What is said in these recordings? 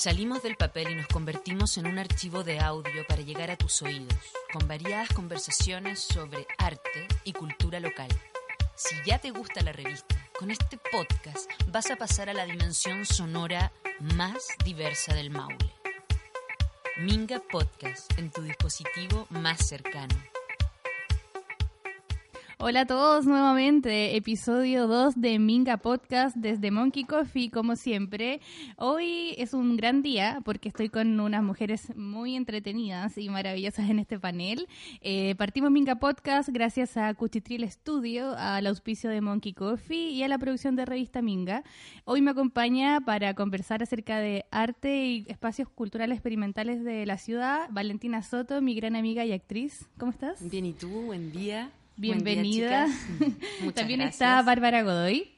Salimos del papel y nos convertimos en un archivo de audio para llegar a tus oídos, con variadas conversaciones sobre arte y cultura local. Si ya te gusta la revista, con este podcast vas a pasar a la dimensión sonora más diversa del Maule. Minga Podcast en tu dispositivo más cercano. Hola a todos nuevamente, episodio 2 de Minga Podcast desde Monkey Coffee, como siempre. Hoy es un gran día porque estoy con unas mujeres muy entretenidas y maravillosas en este panel. Eh, partimos Minga Podcast gracias a Cuchitril Studio, al auspicio de Monkey Coffee y a la producción de revista Minga. Hoy me acompaña para conversar acerca de arte y espacios culturales experimentales de la ciudad Valentina Soto, mi gran amiga y actriz. ¿Cómo estás? Bien, ¿y tú? Buen día. Bienvenida. Buen día. También está. Bárbara Godoy.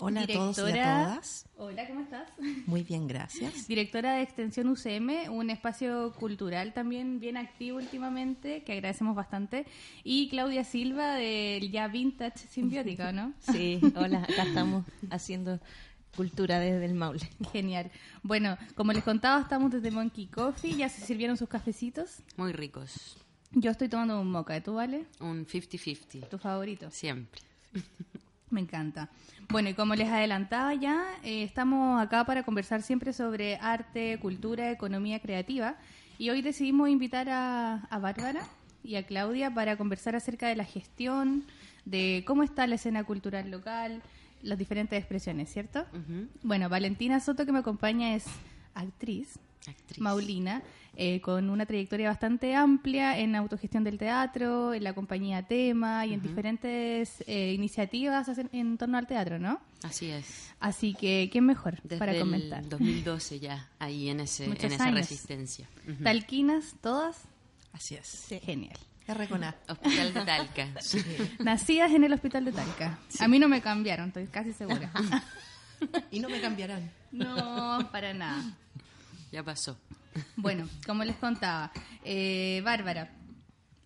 Hola a todos y a directora- todas. Hola, ¿cómo estás? Muy bien, gracias. Directora de Extensión UCM, un espacio cultural también bien activo últimamente, que agradecemos bastante. Y Claudia Silva del Ya Vintage Simbiótica, ¿no? Sí, hola, acá estamos haciendo cultura desde el Maule. Genial. Bueno, como les contaba, estamos desde Monkey Coffee, ya se sirvieron sus cafecitos. Muy ricos. Yo estoy tomando un moca, ¿tú vale? Un 50-50. ¿Tu favorito? Siempre. Me encanta. Bueno, y como les adelantaba ya, eh, estamos acá para conversar siempre sobre arte, cultura, economía creativa. Y hoy decidimos invitar a, a Bárbara y a Claudia para conversar acerca de la gestión, de cómo está la escena cultural local, las diferentes expresiones, ¿cierto? Ujú. Bueno, Valentina Soto, que me acompaña, es actriz, Actriz. Maulina, eh, con una trayectoria bastante amplia en autogestión del teatro, en la compañía Tema y en diferentes eh, iniciativas hacen- en torno al teatro, ¿no? Así es. Así que, ¿quién mejor Desde para comentar? el 2012 ya, ahí en, ese, Muchos en esa años. resistencia. Ujú. Talquinas, todas, Así es. genial. R con A. Hospital de Talca. Nacidas en el hospital de Talca. A mí no me cambiaron, estoy casi segura. Y no me cambiarán. no, para nada. ya pasó. Bueno, como les contaba, eh, Bárbara,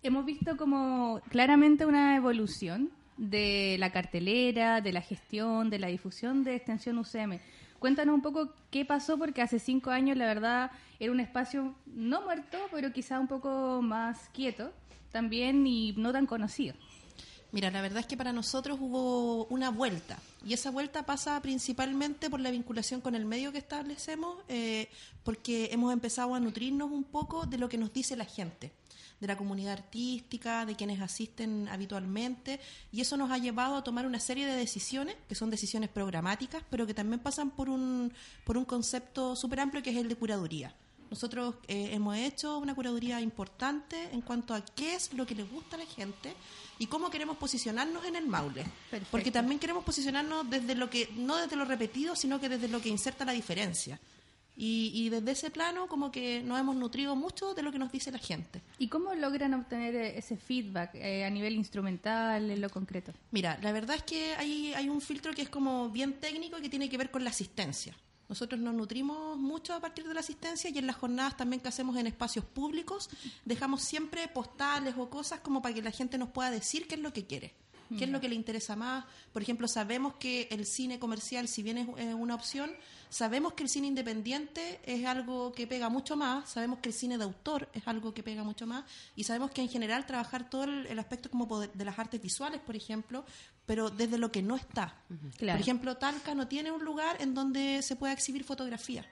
hemos visto como claramente una evolución de la cartelera, de la gestión, de la difusión de Extensión UCM. Cuéntanos un poco qué pasó, porque hace cinco años, la verdad, era un espacio no muerto, pero quizá un poco más quieto también y no tan conocido. Mira, la verdad es que para nosotros hubo una vuelta. Y esa vuelta pasa principalmente por la vinculación con el medio que establecemos, eh, porque hemos empezado a nutrirnos un poco de lo que nos dice la gente, de la comunidad artística, de quienes asisten habitualmente. Y eso nos ha llevado a tomar una serie de decisiones, que son decisiones programáticas, pero que también pasan por un, por un concepto súper amplio que es el de curaduría. Nosotros eh, hemos hecho una curaduría importante en cuanto a qué es lo que le gusta a la gente y cómo queremos posicionarnos en el Maule. Perfecto. Porque también queremos posicionarnos desde lo que, no desde lo repetido, sino que desde lo que inserta la diferencia. Y, y desde ese plano como que nos hemos nutrido mucho de lo que nos dice la gente. ¿Y cómo logran obtener eh, ese feedback eh, a nivel instrumental, en lo concreto? Mira, la verdad es que hay, hay un filtro que es como bien técnico y que tiene que ver con la asistencia. Nosotros nos nutrimos mucho a partir de la asistencia y en las jornadas también que hacemos en espacios públicos dejamos siempre postales o cosas como para que la gente nos pueda decir qué es lo que quiere, qué es lo que le interesa más. Por ejemplo, sabemos que el cine comercial, si bien es una opción, sabemos que el cine independiente es algo que pega mucho más, sabemos que el cine de autor es algo que pega mucho más y sabemos que en general trabajar todo el, el aspecto como poder- de las artes visuales, por ejemplo, pero desde lo que no está. Claro. Por ejemplo, Talca no tiene un lugar en donde se pueda exhibir fotografía.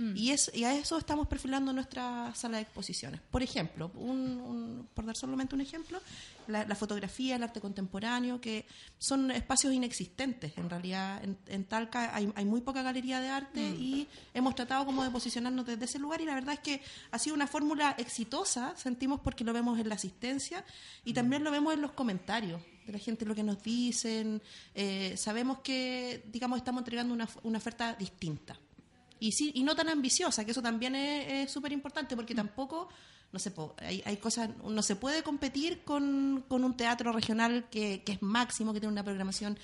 Mm. Y, es, y a eso estamos perfilando nuestra sala de exposiciones. Por ejemplo, un- un- por dar solamente un ejemplo, la, la fotografía, el arte contemporáneo, que son espacios inexistentes. En realidad, en, en Talca hay, hay muy poca galería de arte Mm. y hemos tratado como de posicionarnos desde ese lugar y la verdad es que ha sido una fórmula exitosa, sentimos porque lo vemos en la asistencia y también lo vemos en los comentarios de la gente, lo que nos dicen. Eh, sabemos que, digamos, estamos entregando una, una oferta distinta y sí y no tan ambiciosa que eso también es súper importante porque tampoco no sé hay, hay cosas no se puede competir con, con un teatro regional que, que es máximo que tiene una programación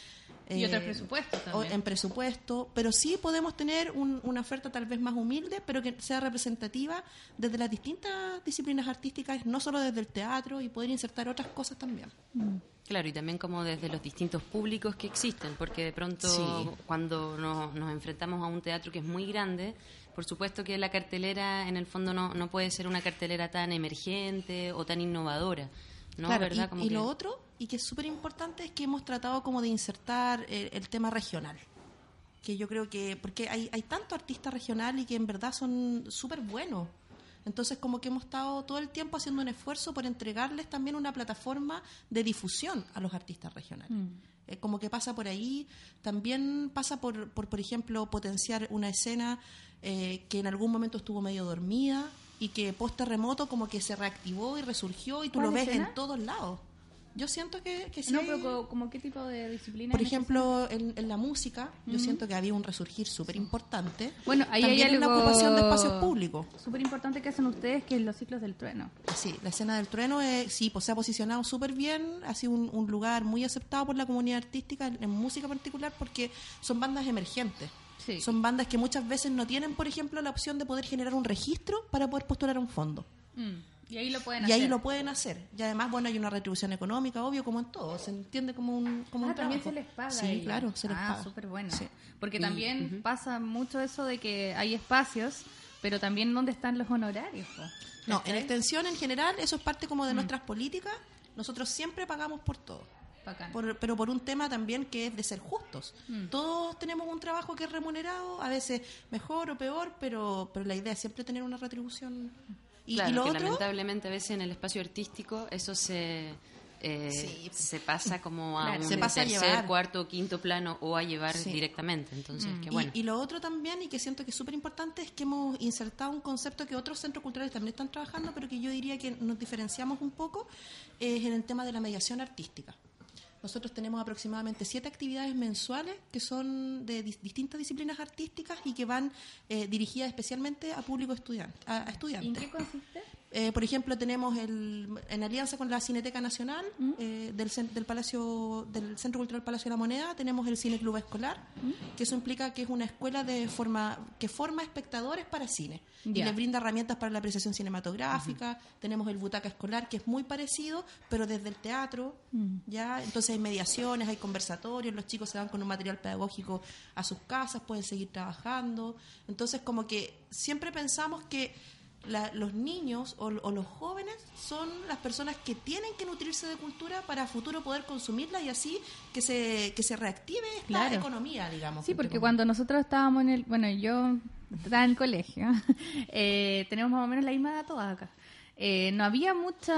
Eh, otros presupuestos o también. en presupuesto, pero sí podemos tener un- una oferta tal vez más humilde, pero que sea representativa desde las distintas disciplinas artísticas, no solo desde el teatro, y poder insertar otras cosas también. Claro, y también como desde los distintos públicos que existen, porque de pronto Sí. cuando nos, nos enfrentamos a un teatro que es muy grande, por supuesto que la cartelera en el fondo no, no puede ser una cartelera tan emergente o tan innovadora, ¿no? Claro, ¿verdad? y, Como y que- lo otro, y que es súper importante, es que hemos tratado como de insertar eh, el tema regional. Que yo creo que, porque hay, hay tanto artista regional y que en verdad son súper buenos. Entonces, como que hemos estado todo el tiempo haciendo un esfuerzo por entregarles también una plataforma de difusión a los artistas regionales. Eh, como que pasa por ahí, también pasa por, por, por ejemplo, potenciar una escena eh, que en algún momento estuvo medio dormida y que post terremoto como que se reactivó y resurgió y tú ¿Cuál lo ves escena? en todos lados. Yo siento que, que sí No, pero co- como qué tipo de disciplina. por ejemplo, en, en la música, yo siento que había un resurgir súper importante. Bueno, ahí También hay en la ocupación de espacios públicos. Súper importante que hacen ustedes, que es los ciclos del trueno. Sí, la escena del trueno eh, sí, pues se ha posicionado súper bien, ha sido un, un lugar muy aceptado por la comunidad artística, en, en música particular, porque son bandas emergentes. Sí. Son bandas que muchas veces no tienen, por ejemplo, la opción de poder generar un registro para poder postular un fondo. Mm, Y ahí lo pueden Y hacer. ahí lo pueden hacer. Y además, bueno, hay una retribución económica, obvio, como en todo. Se entiende como un, como Ah, un también trabajo. se les paga. Sí, ahí. claro, se les ah, paga. súper bueno. Sí. Porque Y- también pasa mucho eso de que hay espacios, pero también dónde están los honorarios. po? No, en extensión, en general, eso es parte como de Mm. nuestras políticas. Nosotros siempre pagamos por todo. Por- pero por un tema también que es de ser justos. Mm. Todos tenemos un trabajo que es remunerado, a veces mejor o peor, pero, pero la idea es siempre tener una retribución. Y, claro, y lo que otro, lamentablemente a veces en el espacio artístico eso se eh, Sí. se pasa como a Claro, un se pasa a tercer, cuarto o quinto plano o a llevar Sí. directamente. Entonces, Mm. bueno. y, lo otro también, y que siento que es súper importante, es que hemos insertado un concepto que otros centros culturales también están trabajando, pero que yo diría que nos diferenciamos un poco, es en el tema de la mediación artística. Nosotros tenemos aproximadamente siete actividades mensuales que son de dis- distintas disciplinas artísticas y que van eh, dirigidas especialmente a público estudiante, a, a ¿Y estudiantes. en qué consiste? Eh, por ejemplo, tenemos el, en alianza con la Cineteca Nacional eh, del, del Palacio del Centro Cultural Palacio de la Moneda, tenemos el Cine Club Escolar, que eso implica que es una escuela de forma que forma espectadores para cine y les brinda herramientas para la apreciación cinematográfica. Tenemos el Butaca Escolar, que es muy parecido, pero desde el teatro, ya. Entonces hay mediaciones, hay conversatorios, los chicos se van con un material pedagógico a sus casas, pueden seguir trabajando. Entonces, como que siempre pensamos que la- los niños o, o los jóvenes son las personas que tienen que nutrirse de cultura para a futuro poder consumirla y así que se, que se reactive esta Claro. economía, digamos. Sí, porque cuando nosotros estábamos en el, bueno, yo estaba en el colegio, eh, tenemos más o menos la misma edad todas acá. Eh, no había mucho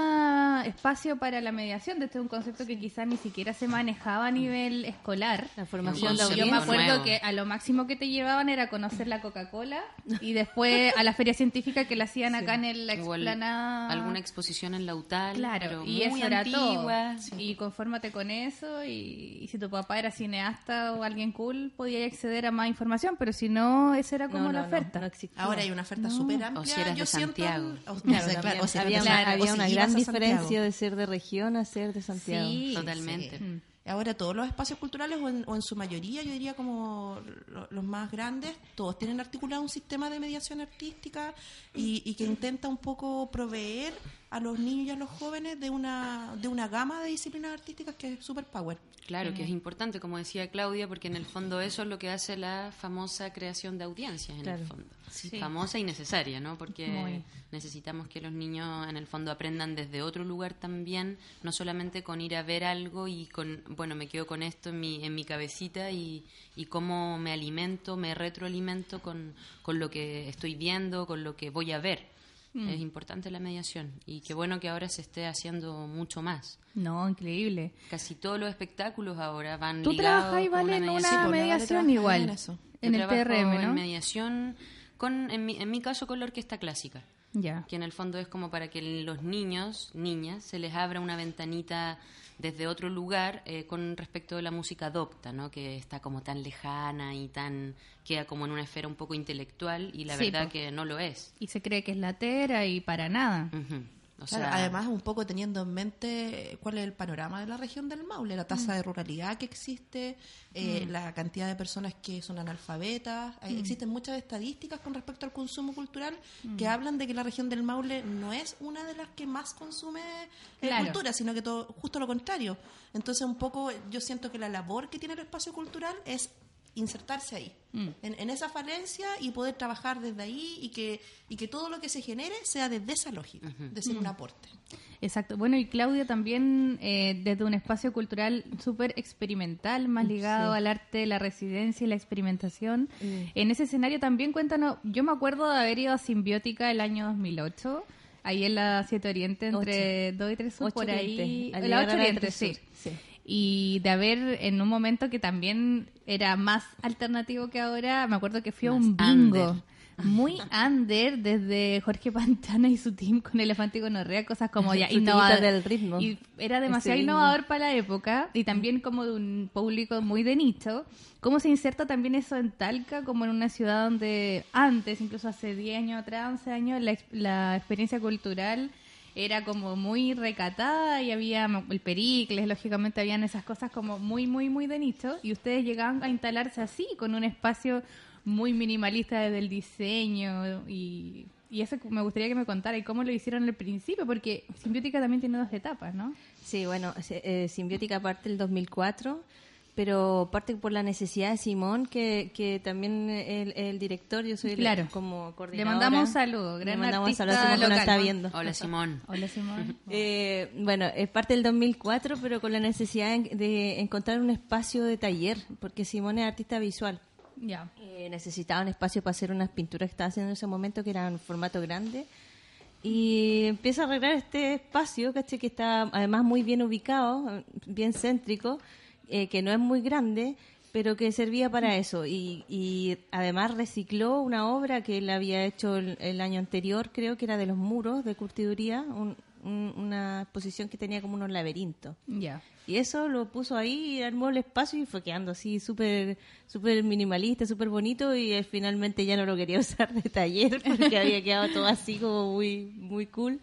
espacio para la mediación, de este es un concepto que quizás ni siquiera se manejaba a nivel escolar. La formación de Yo Yo me acuerdo nuevo. que a lo máximo que te llevaban era conocer la Coca-Cola y después a la feria científica que la hacían acá en el, la explanada. alguna exposición en la UTAL, Claro, pero y muy eso era antigua. todo. Y confórmate con eso. Y, y si tu papá era cineasta o alguien cool, podía acceder a más información. Pero si no, esa era como No, la no, oferta. no. Ahora hay una oferta súper amplia. O si eras yo de Santiago. o Claro, había una, había o una gran diferencia de ser de región a ser de Santiago. Sí, Totalmente. Mm. Ahora todos los espacios culturales, o en, o en su mayoría, yo diría como lo- los más grandes, todos tienen articulado un sistema de mediación artística y, y que intenta un poco proveer a los niños y a los jóvenes de una, de una gama de disciplinas artísticas que es super power. Claro, que es importante, como decía Claudia, porque en el fondo eso es lo que hace la famosa creación de audiencias, en Claro. el fondo. Sí. Famosa y necesaria, ¿no? Porque Muy. necesitamos que los niños, en el fondo, aprendan desde otro lugar también, no solamente con ir a ver algo y con, bueno, me quedo con esto en mi, en mi cabecita y, y cómo me alimento, me retroalimento con, con lo que estoy viendo, con lo que voy a ver. Mm. Es importante la mediación y qué bueno que ahora se esté haciendo mucho más. No, increíble. Casi todos los espectáculos ahora van Tú trabajas, con Vale, en mediación. una Vale mediación igual. en eso. En el TRM, en ¿no? mediación, con, en, mi, en mi caso con la orquesta clásica, Ya. que en el fondo es como para que los niños, niñas, se les abra una ventanita desde otro lugar eh, con respecto a la música docta, ¿no? que está como tan lejana y tan queda como en una esfera un poco intelectual y la Sí, verdad po. que no lo es. Y se cree que es latera y para nada. O Claro, sea, además, un poco teniendo en mente cuál es el panorama de la región del Maule, la tasa de ruralidad que existe, eh, la cantidad de personas que son analfabetas. Hay- Existen muchas estadísticas con respecto al consumo cultural que hablan de que la región del Maule no es una de las que más consume eh, Claro. cultura, sino que todo, justo lo contrario. Entonces, un poco yo siento que la labor que tiene el espacio cultural es insertarse ahí, Mm. en, en esa falencia y poder trabajar desde ahí y que, y que todo lo que se genere sea desde esa lógica, de ser un aporte. Exacto. Bueno, y Claudia también eh, desde un espacio cultural súper experimental, más ligado Sí. al arte, la residencia y la experimentación. En ese escenario también cuéntanos, yo me acuerdo de haber ido a Simbiótica el año 2008, ahí en la 7 Oriente, entre 2 y 3 Sur, Ocho por ahí. Al La llegar 8 a la Oriente, sí. Sí. Y de haber en un momento que también era más alternativo que ahora, me acuerdo que fui a un bingo. under. Muy under desde Jorge Pantana y su team con Elefante y Gonorrea, cosas como ya innovadoras. del ritmo. Y era demasiado innovador para la época y también como de un público muy de nicho. ¿Cómo se inserta también eso en Talca, como en una ciudad donde antes, incluso hace 10 años atrás, 11 años, la, la experiencia cultural era como muy recatada y había el Pericles, lógicamente habían esas cosas como muy, muy, muy de nicho y ustedes llegaban a instalarse así, con un espacio muy minimalista desde el diseño y, y eso me gustaría que me contara y cómo lo hicieron al principio, porque Simbiótica también tiene dos etapas, ¿no? Sí, bueno, eh, Simbiótica parte el 2004, pero parte por la necesidad de Simón, que, que también el, el director, yo soy el- Claro. como Le coordinadora. mandamos un saludo, Le gran mandamos un artista saludo a Simón que nos está viendo. Hola Simón. Hola Simón. Eh, bueno, es parte del 2004, pero con la necesidad de, encontrar un espacio de taller, porque Simón es artista visual. Ya. Eh, necesitaba un espacio para hacer unas pinturas que estaba haciendo en ese momento, que eran en formato grande. Y empieza a arreglar este espacio, ¿caché? que está además muy bien ubicado, bien céntrico, eh, que no es muy grande, pero que servía para eso. Y, y además recicló una obra que él había hecho el, el año anterior, creo que era de los muros de curtiduría, un- un- una exposición que tenía como unos laberintos. Ya. Y eso lo puso ahí, armó el espacio y fue quedando así súper súper minimalista, súper bonito y finalmente ya no lo quería usar de taller porque había quedado todo así como muy muy cool.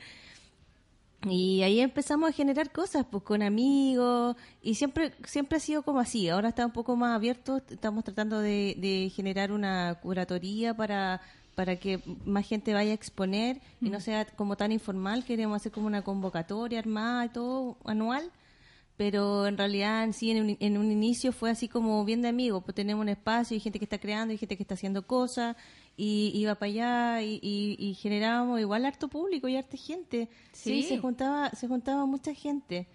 Y ahí empezamos a generar cosas pues con amigos y siempre siempre ha sido como así. Ahora está un poco más abierto, estamos tratando de, de generar una curatoría para para que más gente vaya a exponer y no sea como tan informal. Queremos hacer como una convocatoria armada y todo anual pero en realidad en sí en un, en un inicio fue así como bien de amigos, pues tenemos un espacio y gente que está creando y gente que está haciendo cosas y iba para allá y, y, y generábamos igual harto público y harta gente. Sí, Sí. se juntaba se juntaba mucha gente.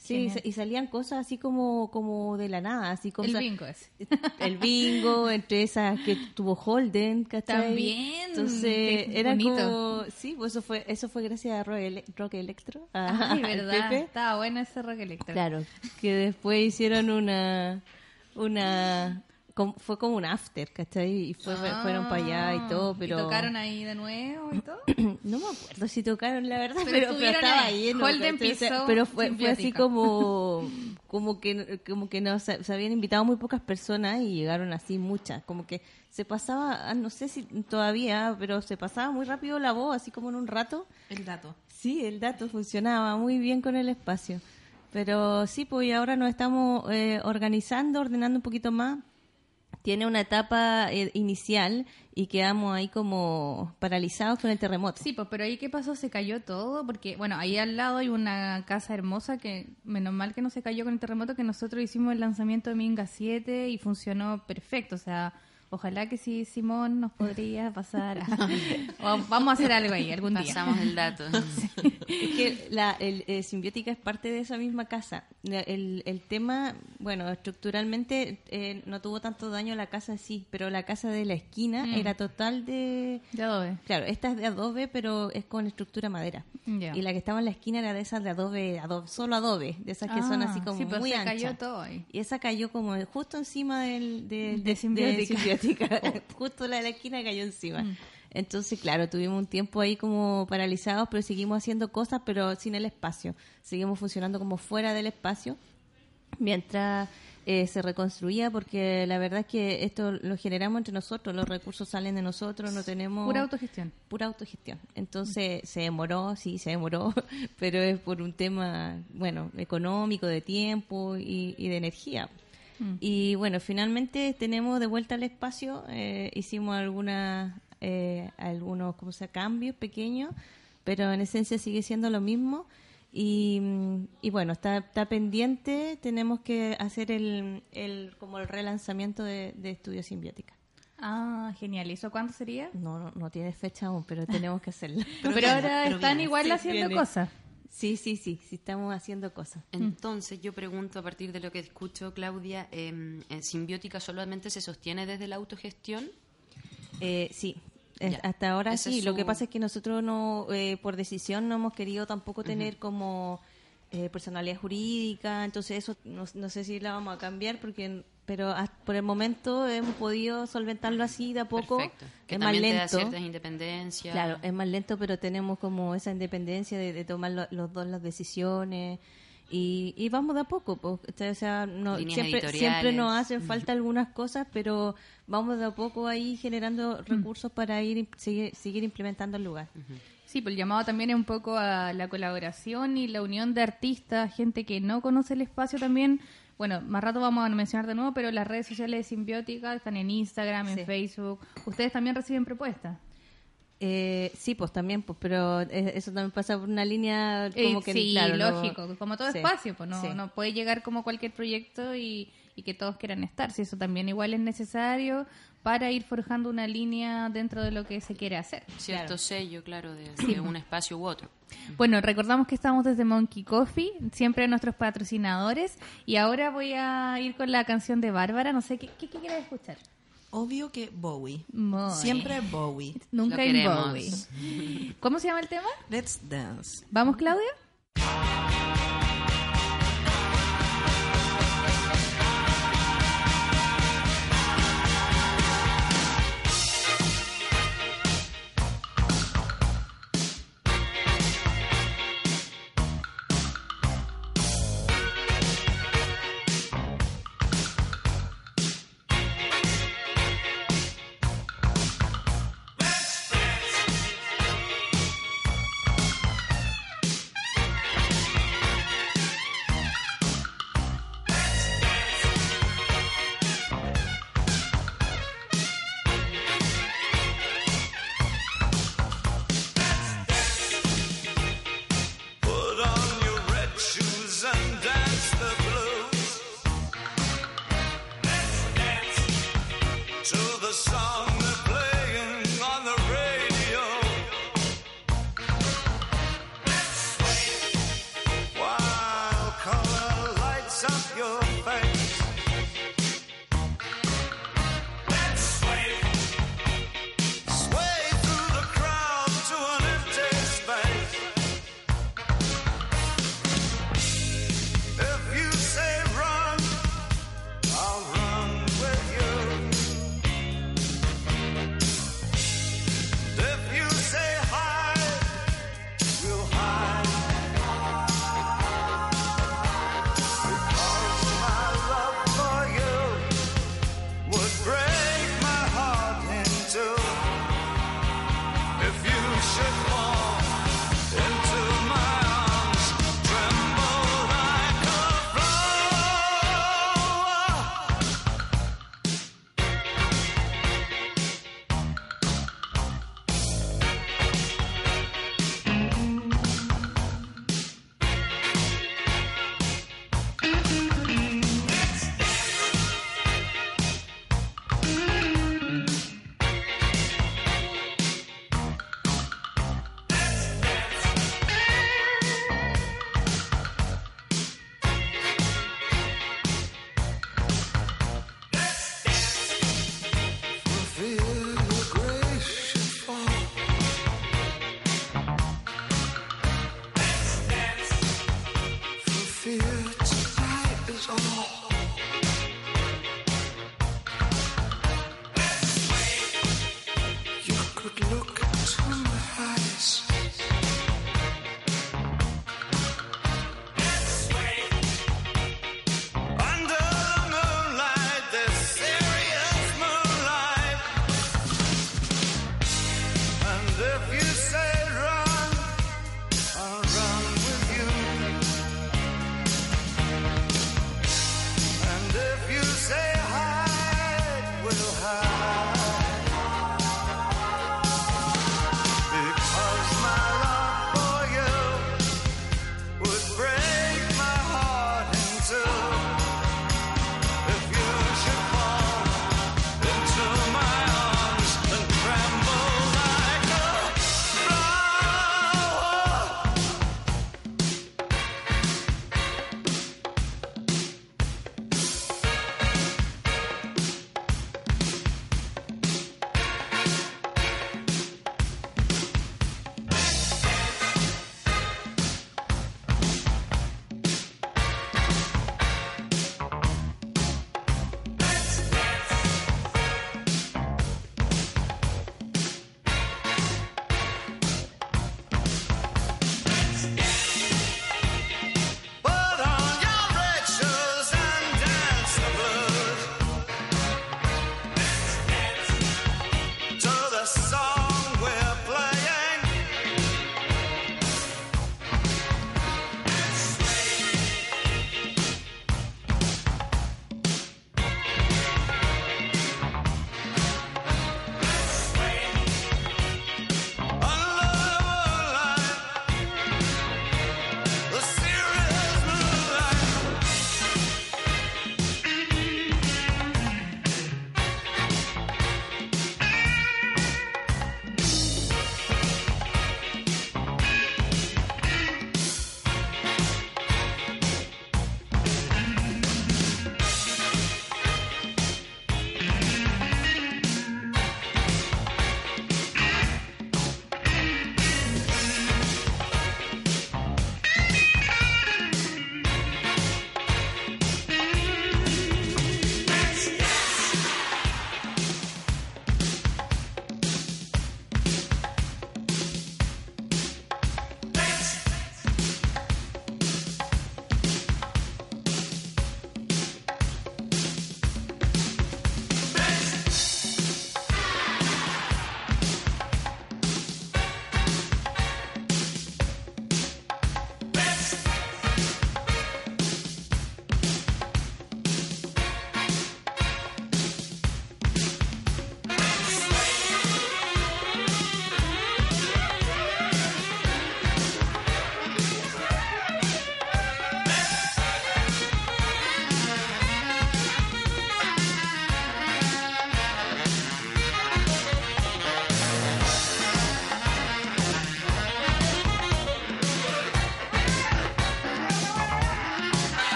Sí, y salían cosas así como como de la nada, así El cosas bingo ese. el bingo, entre esas que tuvo Holden, ¿cachai? También, Entonces, era bonito. como, sí, pues eso fue, eso fue gracias a Rock, Ele- Rock Electro. a- Ay, verdad. Pepe. Estaba bueno ese rock electro. Claro, que después hicieron una, una, com- fue como un after, ¿cachai? Y fue, fueron para allá y todo, pero... Ah, ¿Y tocaron ahí de nuevo y todo? No me acuerdo si tocaron, la verdad, Pero pero, pero, estuvieron estaba ahí. lleno. Pero fue, fue así como, como que, como que no, se, se habían invitado muy pocas personas y llegaron así muchas. Como que se pasaba, ah, no sé si todavía, pero se pasaba muy rápido la voz, así como en un rato. El dato. Sí, el dato funcionaba muy bien con el espacio. Pero sí, pues y ahora nos estamos eh, organizando, ordenando un poquito más. Tiene una etapa eh, inicial y quedamos ahí como paralizados con el terremoto. Sí, pues, pero ahí qué pasó, se cayó todo, porque, bueno, ahí al lado hay una casa hermosa que, menos mal que no se cayó con el terremoto, que nosotros hicimos el lanzamiento de Minga 7 y funcionó perfecto, o sea, ojalá que sí, Simón, nos podría pasar, a- o vamos a hacer algo ahí algún día. Pasamos el dato. Es que la el, eh, Simbiótica es parte de esa misma casa. El, el tema, bueno, estructuralmente eh, no tuvo tanto daño la casa en sí, pero la casa de la esquina Mm. era total de... De adobe. Claro, esta es de adobe, pero es con estructura madera. Y la que estaba en la esquina era de esas de adobe, adobe solo adobe, de esas que son Ah, así como sí, pues muy se anchas. cayó todo ahí. Y esa cayó como justo encima del, del- De Simbiótica. Simbiótica. justo la de la esquina cayó encima. Mm. Entonces, claro, tuvimos un tiempo ahí como paralizados, pero seguimos haciendo cosas, pero sin el espacio. Seguimos funcionando como fuera del espacio. mientras eh, se reconstruía, porque la verdad es que esto lo generamos entre nosotros, los recursos salen de nosotros, no tenemos... Pura autogestión. Pura autogestión. Entonces se demoró, sí, se demoró, pero es por un tema, bueno, económico, de tiempo y, y de energía. Mm. Y bueno, finalmente tenemos de vuelta al espacio, eh, hicimos algunas, eh, algunos ¿cómo se llama? cambios pequeños, pero en esencia sigue siendo lo mismo. Y, mm, y bueno, está, está pendiente, tenemos que hacer el, el como el relanzamiento de, de Estudio Simbiótica. Ah, genial. ¿Y eso cuándo sería? No, no, no tiene fecha aún, pero tenemos que hacerlo. Pero, viene, ahora pero están igual Sí, haciendo viene. cosas. Sí, sí, sí, sí, estamos haciendo cosas. Entonces, yo pregunto a partir de lo que escucho, Claudia, eh, ¿en Simbiótica solamente se sostiene desde la autogestión? Eh, sí, Ya. hasta ahora Ese sí. Lo que pasa es que nosotros no, eh, por decisión, no hemos querido tampoco tener como eh, personalidad jurídica, entonces eso no, no sé si la vamos a cambiar, porque pero hasta- por el momento hemos podido solventarlo así de a poco. Perfecto. Que es más también te da lento. ciertas independencias. Claro, es más lento, pero tenemos como esa independencia de, de tomar lo- los dos las decisiones y, y vamos de a poco. Pues, o sea, no, Líneas siempre, siempre nos hacen falta algunas cosas, pero vamos de a poco ahí generando recursos para ir seguir, seguir implementando el lugar. Sí, pues el llamado también es un poco a la colaboración y la unión de artistas, gente que no conoce el espacio también. Bueno, más rato vamos a mencionar de nuevo, pero las redes sociales de Simbiótica están en Instagram, en Sí. Facebook. Ustedes también reciben propuestas. Eh, sí, pues también, pues, pero eh, eso también pasa por una línea como Eh, que, sí, claro, lo- lógico, como todo sí, espacio, pues no, sí. no puede llegar como cualquier proyecto y, y que todos quieran estar. Si eso también igual es necesario para ir forjando una línea dentro de lo que se quiere hacer. Cierto Claro. sello, claro, de, de un espacio u otro. Bueno, recordamos que estamos desde Monkey Coffee, siempre nuestros patrocinadores, y ahora voy a ir con la canción de Bárbara, no sé, ¿qué, qué, qué quieres escuchar? Obvio que Bowie. Siempre Bowie. Nunca en. Bowie. ¿Cómo se llama el tema? Let's dance. ¿Vamos, Claudia?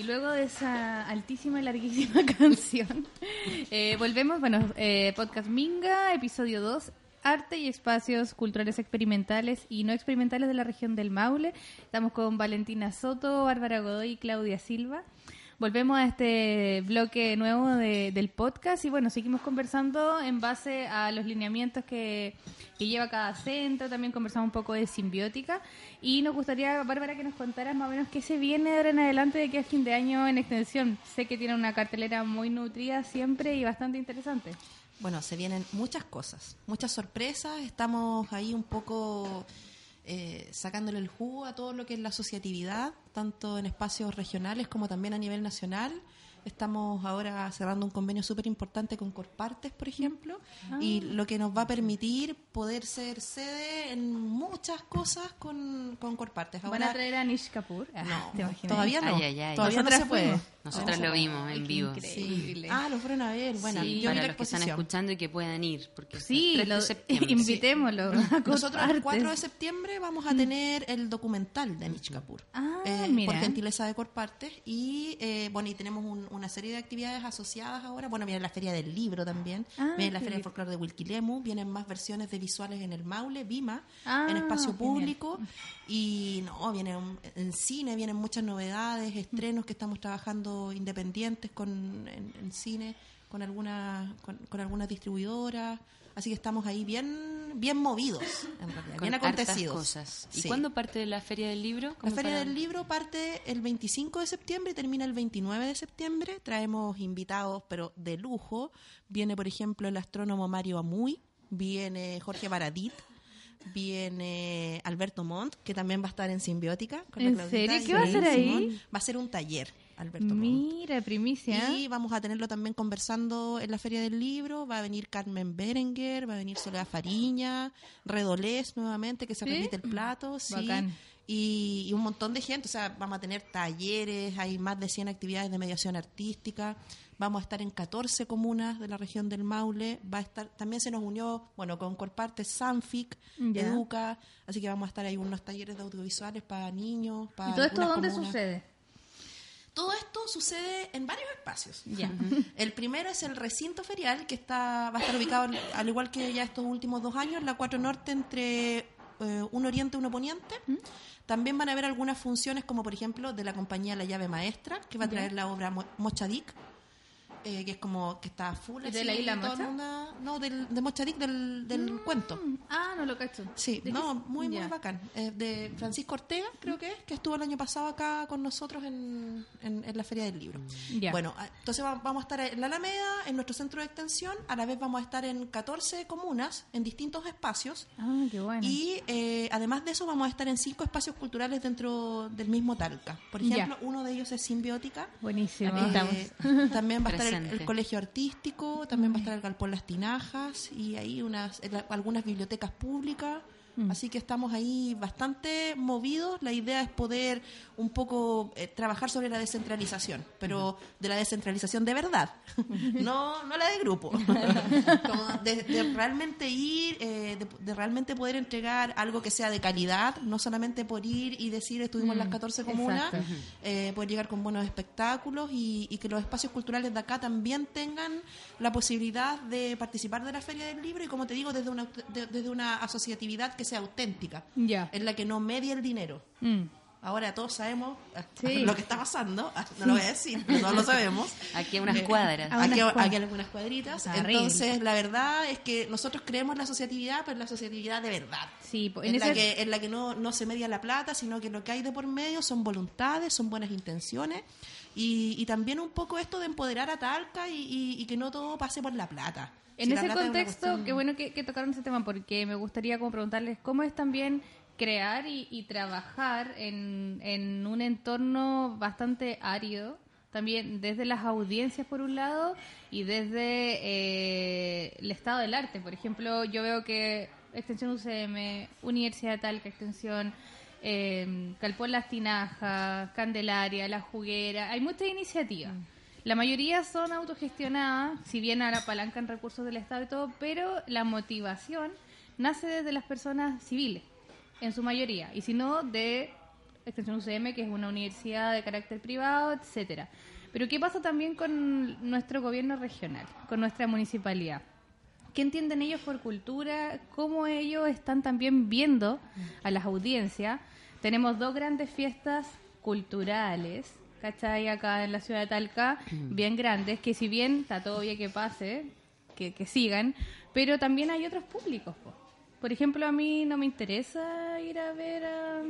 Y luego de esa altísima y larguísima canción, eh, volvemos, bueno, eh, Podcast Minga, episodio 2, Arte y espacios culturales experimentales y no experimentales de la región del Maule. Estamos con Valentina Soto, Bárbara Godoy y Claudia Silva. Volvemos a este bloque nuevo de- del podcast y bueno, seguimos conversando en base a los lineamientos que, que lleva cada centro, también conversamos un poco de simbiótica y nos gustaría, Bárbara, que nos contaras más o menos qué se viene de ahora en adelante de aquí a fin de año en extensión. Sé que tiene una cartelera muy nutrida siempre y bastante interesante. Bueno, se vienen muchas cosas, muchas sorpresas. Estamos ahí un poco eh, sacándole el jugo a todo lo que es la asociatividad, tanto en espacios regionales como también a nivel nacional. Estamos ahora cerrando un convenio súper importante con Corpartes, por ejemplo, y lo que nos va a permitir poder ser sede en muchas cosas con, con Corpartes. Van a traer a Nish Kapoor. Ah, No, ¿te todavía no. Ay, ay, ay. Todavía no Nosotras se puede. fuimos. Nosotros lo vimos en vivo. Increíble. Ah, lo fueron a ver. Bueno, Sí, yo vi para la los que están escuchando y que puedan ir. Porque Sí, es el 3 de lo- invitémoslo. a Nosotros el Corpartes. 4 de septiembre vamos a tener el documental de Mitch Kapoor. Ah, eh, mira. Por gentileza de Corpartes. Y eh, bueno, y tenemos un- una serie de actividades asociadas ahora. Bueno, viene la Feria del Libro también. Ah, viene la Feria del. Folclore de Wilquilemu. Vienen más versiones de visuales en el Maule, Vima, Ah, en espacio genial. público. Y no, viene en cine, vienen muchas novedades, estrenos que estamos trabajando independientes con, en, en cine, con algunas con, con algunas distribuidoras. Así que estamos ahí bien bien movidos, en realidad, Con bien acontecidos. cosas. ¿Y Sí. cuándo parte la Feria del Libro? La Feria para- del Libro parte el 25 de septiembre y termina el 29 de septiembre. Traemos invitados, pero de lujo. Viene, por ejemplo, el astrónomo Mario Amuy, viene Jorge Baradit, viene Alberto Montt, que también va a estar en Simbiótica. Con ¿En la Claudita serio? ¿Qué va a hacer ahí? Simón. Va a ser un taller, Alberto Montt. Mira, primicia. Y vamos a tenerlo también conversando en la Feria del Libro. Va a venir Carmen Berenguer, va a venir Soledad Fariña, Redolés nuevamente, que se ¿Sí? repite el plato. Sí. Bacán. Y, y un montón de gente. O sea, vamos a tener talleres, hay más de 100 actividades de mediación artística. Vamos a estar en 14 comunas de la región del Maule. Va a estar, también se nos unió, bueno, con Corpartes, Sanfic. Educa. Así que vamos a estar ahí unos talleres de audiovisuales para niños. Para ¿Y todo esto dónde comunas. sucede? Todo esto sucede en varios espacios. El primero es el recinto ferial, que está va a estar ubicado, al- al igual que ya estos últimos dos años, la 4 Norte entre eh, un oriente y un poniente. También van a haber algunas funciones, como por ejemplo de la compañía La Llave Maestra, que va a traer la obra Mo- Mochadic, eh, que es como que está full. ¿Y de la isla Mocha? una- no, del, de Mochadic del, del cuento. Ah, no lo cacho. Sí, ¿De no, muy, muy Ya. bacán. Eh, de Francisco Ortega, creo que es, que estuvo el año pasado acá con nosotros en, en- en la Feria del Libro. Ya. Bueno, ah, entonces va- vamos a estar en la Alameda, en nuestro centro de extensión, a la vez vamos a estar en 14 comunas, en distintos espacios, Ah, qué bueno. y eh, además de eso vamos a estar en cinco espacios culturales dentro del mismo Talca. Por ejemplo, uno de ellos es Simbiótica. Buenísimo. Eh, también va a estar el, el colegio artístico, también va a estar el galpón Las Tinajas y ahí unas el- algunas bibliotecas públicas. Así que estamos ahí bastante movidos. La idea es poder un poco eh, trabajar sobre la descentralización, pero de la descentralización de verdad, no, no la de grupo. Como de, de realmente ir, eh, de, de realmente poder entregar algo que sea de calidad, no solamente por ir y decir estuvimos en las 14 comunas, exacto. eh, poder llegar con buenos espectáculos y, y que los espacios culturales de acá también tengan la posibilidad de participar de la Feria del Libro y, como te digo, desde una, de- desde una asociatividad que sea auténtica, Ya. en la que no medie el dinero. Mm. Ahora todos sabemos Sí. lo que está pasando, no lo voy a decir, todos lo sabemos. Aquí a unas cuadras. Unas Aquí, aquí algunas cuadritas. Terrible. Entonces, la verdad es que nosotros creemos en la asociatividad, pero en la asociatividad de verdad. Sí, En, en la ese- que, en la que no, no se media la plata, sino que lo que hay de por medio son voluntades, son buenas intenciones y, y también un poco esto de empoderar a Talca y, y- y que no todo pase por la plata. En Si ese contexto, qué bueno que, que tocaron ese tema, porque me gustaría como preguntarles cómo es también crear y, y trabajar en, en un entorno bastante árido, también desde las audiencias por un lado y desde eh, el estado del arte. Por ejemplo, yo veo que Extensión UCM, Universidad de Talca, Extensión, eh, Calpón Las Tinajas, Candelaria, La Juguera, hay muchas iniciativas. La mayoría son autogestionadas, si bien ahora apalancan recursos del Estado y todo, pero la motivación nace desde las personas civiles, en su mayoría, y si no, de Extensión UCM, que es una universidad de carácter privado, etcétera. Pero ¿qué pasa también con nuestro gobierno regional, con nuestra municipalidad? ¿Qué entienden ellos por cultura? ¿Cómo ellos están también viendo a las audiencias? Tenemos dos grandes fiestas culturales, ¿cachai? Acá en la ciudad de Talca, bien grandes, que si bien está todo bien que pase, que, que sigan, pero también hay otros públicos. po. Por ejemplo, a mí no me interesa ir a ver a,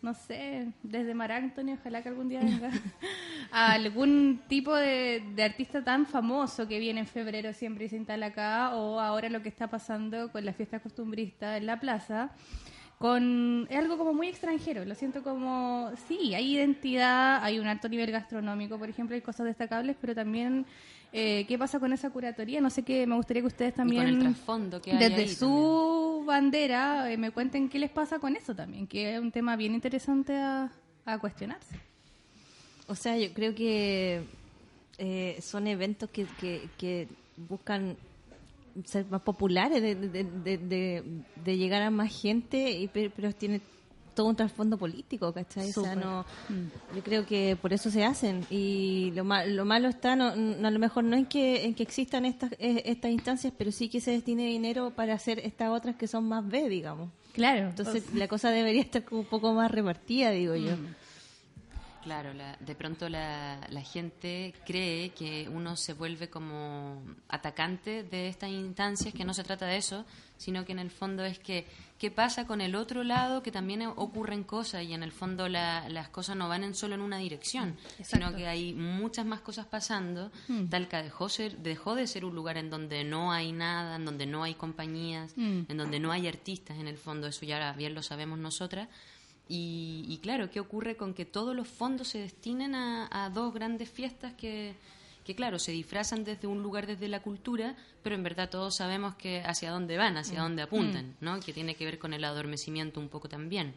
no sé, desde Mar Anthony, ojalá que algún día venga, a algún tipo de, de artista tan famoso que viene en febrero siempre y se instala acá, o ahora lo que está pasando con la fiesta costumbrista en la plaza. Con, es algo como muy extranjero, lo siento como, sí, hay identidad, hay un alto nivel gastronómico, por ejemplo, hay cosas destacables, pero también, eh, ¿qué pasa con esa curatoría? No sé qué, me gustaría que ustedes Y también con el trasfondo que hay desde ahí su bandera eh, me cuenten qué les pasa con eso también, que es un tema bien interesante a, a cuestionarse. O sea, yo creo que eh, son eventos que, que, que buscan ser más populares, de, de, de, llegar a más gente, y, pe- pero tiene todo un trasfondo político, ¿cachai? O sea, no, yo creo que por eso se hacen. Y lo, ma- lo malo está, no, no- a lo mejor no en que, en que existan estas, eh, estas instancias, pero sí que se destine dinero para hacer estas otras que son más B, digamos. Claro, Entonces la cosa debería estar como un poco más repartida, digo yo. Claro, la- de pronto la, la gente cree que uno se vuelve como atacante de estas instancias, que no se trata de eso, sino que en el fondo es que qué pasa con el otro lado, que también ocurren cosas y en el fondo la- las cosas no van en solo en una dirección, sino que hay muchas más cosas pasando. Talca dejó, ser, dejó de ser un lugar en donde no hay nada, en donde no hay compañías, en donde no hay artistas en el fondo, eso ya bien lo sabemos nosotras. Y, y claro, ¿qué ocurre con que todos los fondos se destinen a, a dos grandes fiestas que, que, claro, se disfrazan desde un lugar desde la cultura, pero en verdad todos sabemos que hacia dónde van, hacia dónde apuntan, ¿no? Que tiene que ver con el adormecimiento un poco también.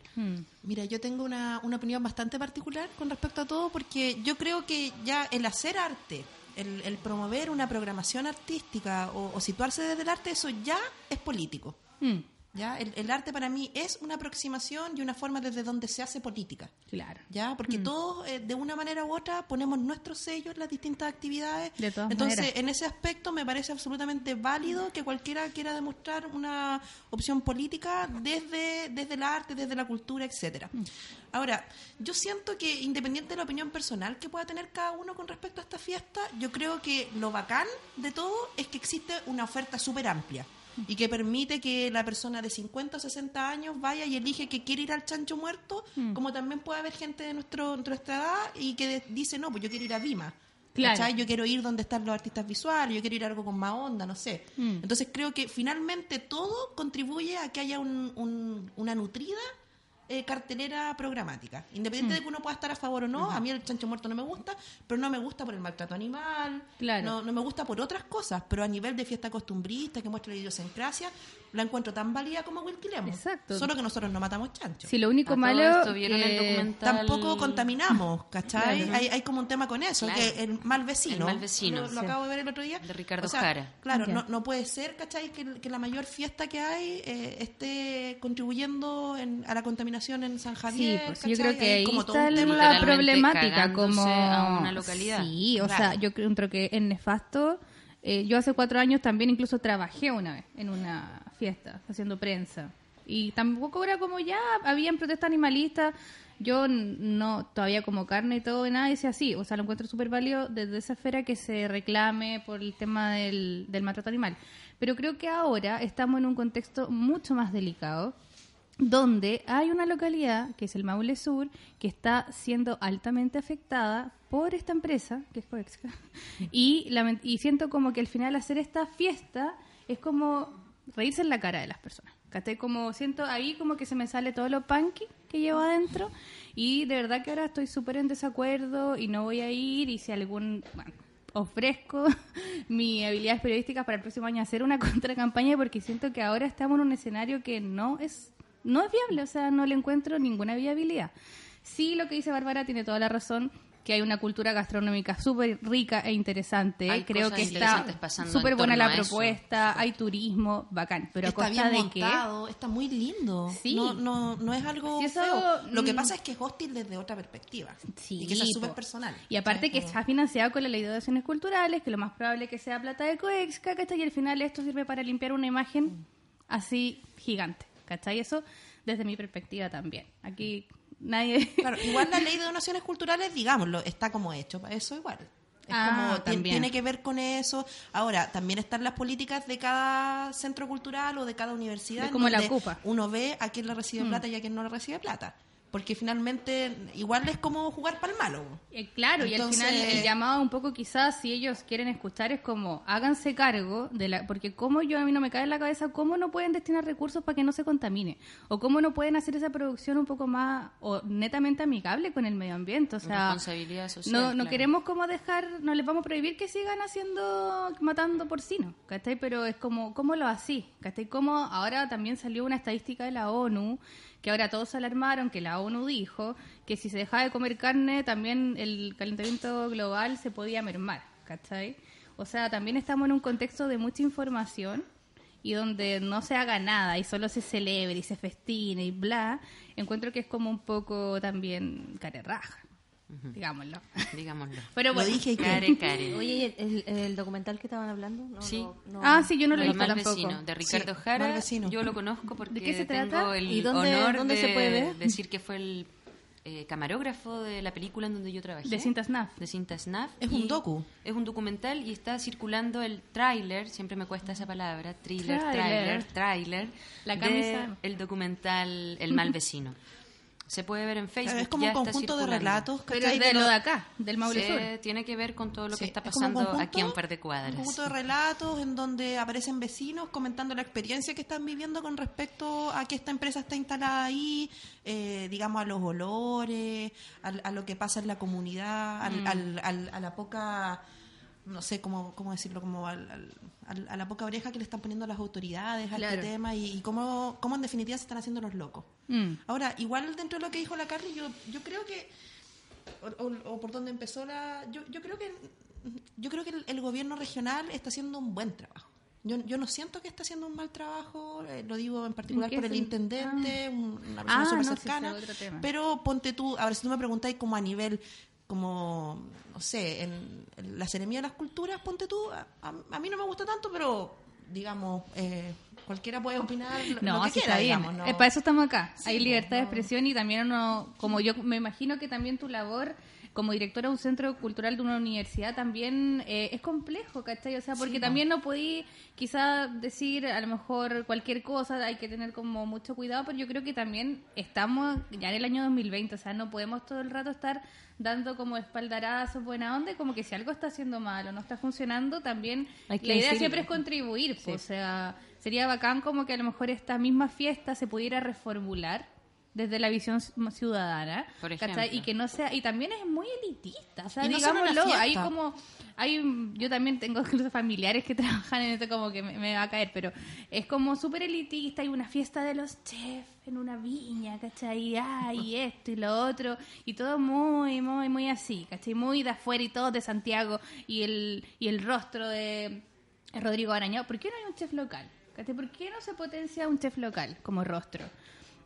Mira, yo tengo una, una opinión bastante particular con respecto a todo porque yo creo que ya el hacer arte, el, el promover una programación artística o, o situarse desde el arte, eso ya es político. Mm, ¿ya? El, el arte para mí es una aproximación y una forma desde donde se hace política. claro. ¿ya? Porque todos, eh, de una manera u otra, ponemos nuestro sello en las distintas actividades. De todas Entonces, maneras. en ese aspecto me parece absolutamente válido que cualquiera quiera demostrar una opción política desde, desde el arte, desde la cultura, etcétera. Ahora, yo siento que independiente de la opinión personal que pueda tener cada uno con respecto a esta fiesta, yo creo que lo bacán de todo es que existe una oferta súper amplia y que permite que la persona de 50 o 60 años vaya y elige que quiere ir al chancho muerto, como también puede haber gente de nuestro, nuestra edad y que dice, no, pues yo quiero ir a Vima. Claro. Yo quiero ir donde están los artistas visuales, yo quiero ir a algo con más onda, no sé. Mm. Entonces creo que finalmente todo contribuye a que haya un- un- una nutrida eh, cartelera programática. Independiente Mm. de que uno pueda estar a favor o no, a mí el chancho muerto no me gusta, pero no me gusta por el maltrato animal, Claro. no, no me gusta por otras cosas, pero a nivel de fiesta costumbrista que muestra la idiosincrasia, la encuentro tan válida como Wilkie Lemos. Exacto. Solo que nosotros no matamos chanchos. Si lo único A malo esto, ¿vieron el que- documental? Tampoco contaminamos, ¿cachai? Claro. Hay, hay como un tema con eso, Claro. que el mal vecino. El mal vecino. Lo, lo Sí. acabo de ver el otro día. De Ricardo O sea, Jara. Claro, no, no puede ser, ¿cachai? Que, que la mayor fiesta que hay eh, esté contribuyendo en- a la contaminación en San Sí, Javier. pues yo creo que ahí como todo está un tema. la problemática como a una localidad. Sí, o Claro. sea, yo creo que es nefasto. Eh, yo hace cuatro años también incluso trabajé una vez en una fiesta haciendo prensa y tampoco era como ya habían protestas animalistas. Yo no todavía como carne y todo y nada dice así, o sea, lo encuentro súper válido desde esa esfera que se reclame por el tema del, del maltrato animal. Pero creo que ahora estamos en un contexto mucho más delicado donde hay una localidad, que es el Maule Sur, que está siendo altamente afectada por esta empresa, que es Coexca, y, y siento como que al final hacer esta fiesta es como reírse en la cara de las personas. ¿cachai? Como siento ahí como que se me sale todo lo punky que llevo adentro y de verdad que ahora estoy súper en desacuerdo y no voy a ir y si algún... Bueno, ofrezco mis habilidades periodísticas para el próximo año hacer una contracampaña porque siento que ahora estamos en un escenario que no es no es viable, o sea, no le encuentro ninguna viabilidad. Sí, lo que dice Bárbara tiene toda la razón. que hay una cultura gastronómica súper rica e interesante. Hay Creo cosas que está súper en buena la propuesta, hay turismo, bacán, pero a costa bien de que... está muy lindo. Sí. No, no, no es algo Sí, eso, feo. Lo que mm. pasa es que es hostil desde otra perspectiva. Sí, y que es súper personal. Y aparte Sí, que está financiado con la ley de donaciones culturales, que lo más probable es que sea plata de Coexca, ¿cachai? Y al final esto sirve para limpiar una imagen así gigante, ¿cachai? Eso desde mi perspectiva también. Aquí nadie... Claro, igual la ley de donaciones culturales, digámoslo, está como hecho para eso igual. Es Ah, como, también. tiene que ver con eso. Ahora, también están las políticas de cada centro cultural o de cada universidad. De cómo la ocupa. Uno ve a quién le recibe Mm. plata y a quién no le recibe plata. Porque finalmente, igual es como jugar para el malo. Eh, claro, y al final el llamado un poco quizás, si ellos quieren escuchar, es como, háganse cargo de la... Porque como yo, a mí no me cae en la cabeza, ¿cómo no pueden destinar recursos para que no se contamine? O cómo no pueden hacer esa producción un poco más, o netamente amigable con el medio ambiente. O sea, Responsabilidad social, no, no claro. queremos como dejar, no les vamos a prohibir que sigan haciendo, matando porcinos, ¿cachai? Pero es como, ¿cómo lo así? ¿Cachai? Como ahora también salió una estadística de la ONU, que ahora todos se alarmaron, que la ONU dijo que si se dejaba de comer carne, también el calentamiento global se podía mermar, ¿cachai? O sea, también estamos en un contexto de mucha información y donde no se haga nada y solo se celebre y se festine y bla, encuentro que es como un poco también carerraja, digámoslo. Digámoslo. Pero Lo bueno, dije y que- Care, care. Oye, ¿y el, el documental que estaban hablando? No, Sí. no- no- Ah, sí, yo no lo he El visto mal tampoco. vecino, de Ricardo Sí, Jara. Yo lo conozco porque ¿De qué se tengo trata? el ¿Y dónde- honor dónde de se puede ver? decir que fue el eh, camarógrafo de la película en donde yo trabajé. De Cinta Snaf. De Cinta Snaf. Es un docu. Es un documental y está circulando el tráiler, siempre me cuesta esa palabra, thriller, Tráiler. tráiler, tráiler, La de camisa. el documental El mal vecino. Se puede ver en Facebook. es como ya un está conjunto de relatos. Pero es de lo- de acá, del Maule Sur. tiene que ver con todo lo que Sí, está es como un pasando conjunto- aquí a un par de cuadras. Un conjunto de relatos en donde aparecen vecinos comentando la experiencia que están viviendo con respecto a que esta empresa está instalada ahí, eh, digamos, a los olores, al- a, lo que pasa en la comunidad, al- Mm. al- al- a la poca, no sé cómo, cómo decirlo, como al- al- al- a la poca oreja que le están poniendo las autoridades a Claro. este tema y, y cómo, cómo en definitiva se están haciendo los locos. Mm. Ahora, igual dentro de lo que dijo la Carly, yo, yo creo que, o, o- o por donde empezó la, yo, yo creo que, yo creo que el, el gobierno regional está haciendo un buen trabajo. Yo, yo no siento que está haciendo un mal trabajo, eh, lo digo en particular ¿En qué por el intendente, un- una persona Ah, súper no, cercana. Pero ponte tú, a ver, si tú me preguntáis como a nivel, como, no sé, en, en la ceremonia de las culturas, ponte tú, a, a- mí no me gusta tanto, pero digamos, eh, cualquiera puede opinar lo, No, lo que sí quiera, está bien. digamos, ¿no? Eh, para eso estamos acá. Sí, Hay libertad de expresión y también uno, como yo me imagino que también tu labor como directora de un centro cultural de una universidad también eh, es complejo, ¿cachai? O sea, porque Sí, también no podí quizá decir a lo mejor cualquier cosa, hay que tener como mucho cuidado, pero yo creo que también estamos ya en el año 2020, o sea, no podemos todo el rato estar dando como espaldarazos, buena onda, como que si algo está haciendo mal o no está funcionando, también la idea decirlo. siempre es contribuir, pues, o sea, sería bacán como que a lo mejor esta misma fiesta se pudiera reformular desde la visión ci- ciudadana, Por y que no sea y también es muy elitista, o sea, no digámoslo, hay como hay yo también tengo incluso familiares que trabajan en esto como que me, me va a caer, pero es como súper elitista, hay una fiesta de los chefs en una viña, ¿cachai? Ah, y esto y lo otro, y todo muy, muy, muy así, ¿cachai? Muy de afuera y todo de Santiago, y el, y el rostro de Rodrigo Arañado. ¿Por qué no hay un chef local? ¿Cachai? ¿Por qué no se potencia un chef local como rostro?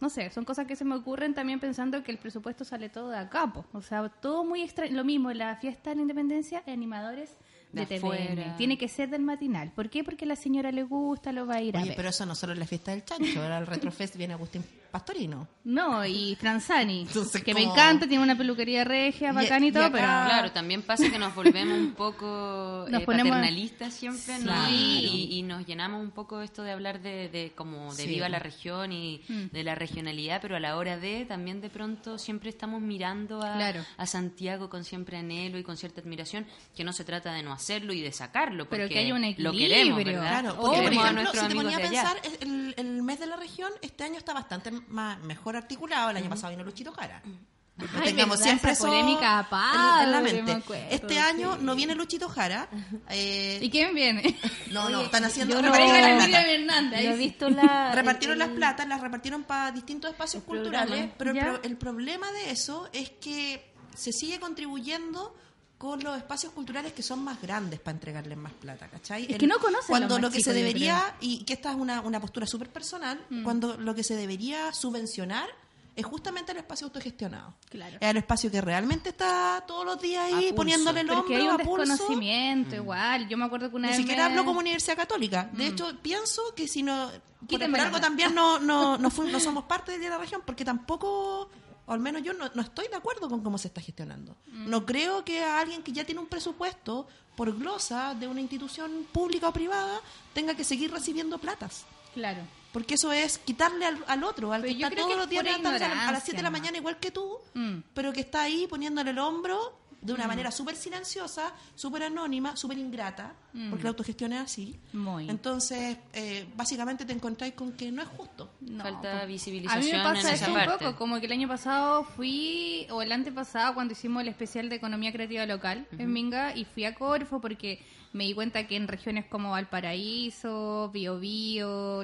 No sé, son cosas que se me ocurren también pensando que el presupuesto sale todo de acá, po. o sea, todo muy extraño. Lo mismo, la fiesta de la independencia, animadores de, De TVN. Tiene que ser del matinal. ¿Por qué? Porque a la señora le gusta, lo va a ir a Oye, ver. pero eso no solo es la fiesta del chancho, ahora el Retrofest viene Agustín Pastorino. No, y Franzani, Entonces, que me encanta, tiene una peluquería regia, bacán y, y todo, acá- pero... Claro, también pasa que nos volvemos un poco Nos eh, ponemos- paternalistas siempre, ¿no? Claro. Y, y nos llenamos un poco esto de hablar de, de como de Sí. viva la región y Mm. de la regionalidad, pero a la hora de también de pronto siempre estamos mirando a, Claro. a Santiago con siempre anhelo y con cierta admiración, que no se trata de no hacerlo y de sacarlo, porque Pero que haya un lo queremos, equilibrio. ¿verdad? Claro, Oh, porque por ejemplo, si te ponía a pensar, el, el mes de la región este año está bastante más, mejor articulado. El año pasado vino Luchito Jara. No Ay, tengamos verdad, siempre esa eso polémica en, la mente. acuerdo, Este sí. año no viene Luchito Jara. eh, ¿Y quién viene? no, no, están haciendo yo no- repartieron las la plata. Miriam Hernández. ahí Yo he sí. visto la... repartieron el- las el- platas, las repartieron para distintos espacios culturales, programa. pero el, ¿Ya? pro- el problema de eso es que se sigue contribuyendo con los espacios culturales que son más grandes para entregarles más plata, ¿cachai? Es que no conocen Cuando los más lo que se debería, y que esta es una, una postura súper personal, Mm. cuando lo que se debería subvencionar es justamente el espacio autogestionado. Claro. Es el espacio que realmente está todos los días ahí poniéndole el hombro que hay un a pulso. desconocimiento igual. Yo me acuerdo que una Ni vez siquiera me- hablo como Universidad Católica. De hecho, pienso que si no. Por, Quítenme por algo también no, no, no, no somos parte de la región, porque tampoco, o al menos yo no, no estoy de acuerdo con cómo se está gestionando. No creo que a alguien que ya tiene un presupuesto por glosa de una institución pública o privada tenga que seguir recibiendo platas. Claro. Porque eso es quitarle al, al otro, al Pero que está creo todos que los días a, la- a las ignorancia 7 de la mañana igual que tú, Mm. pero que está ahí poniéndole el hombro de una manera súper silenciosa, súper anónima, súper ingrata, porque la autogestión es así. Muy. Entonces, eh, básicamente te encontráis con que no es justo. No, Falta po. visibilización A mí me pasa eso un poco, como que el año pasado fui, o el antepasado, cuando hicimos el especial de economía creativa local en Minga, y fui a Corfo porque me di cuenta que en regiones como Valparaíso, Biobío,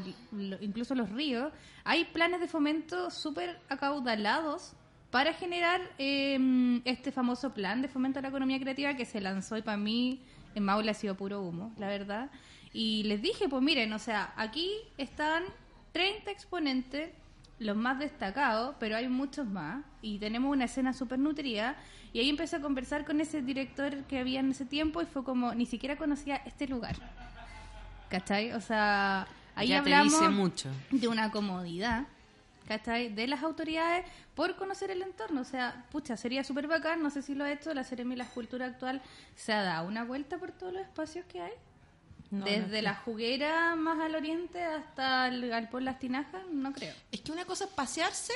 incluso los ríos, hay planes de fomento súper acaudalados para generar eh, este famoso plan de fomento a la economía creativa que se lanzó y para mí en Maule ha sido puro humo, la verdad. Y les dije, pues miren, o sea, aquí están 30 exponentes, los más destacados, pero hay muchos más, y tenemos una escena súper nutrida. Y ahí empecé a conversar con ese director que había en ese tiempo y fue como, ni siquiera conocía este lugar. ¿Cachai? O sea, ahí ya te hablamos dice mucho. de una comodidad, ¿cachai? De las autoridades por conocer el entorno. O sea, pucha, sería súper bacán, no sé si lo ha hecho, la Seremi de la Escultura actual se ha dado una vuelta por todos los espacios que hay. Desde la juguera más al oriente hasta el galpón Las Tinajas, no creo. Es que una cosa es pasearse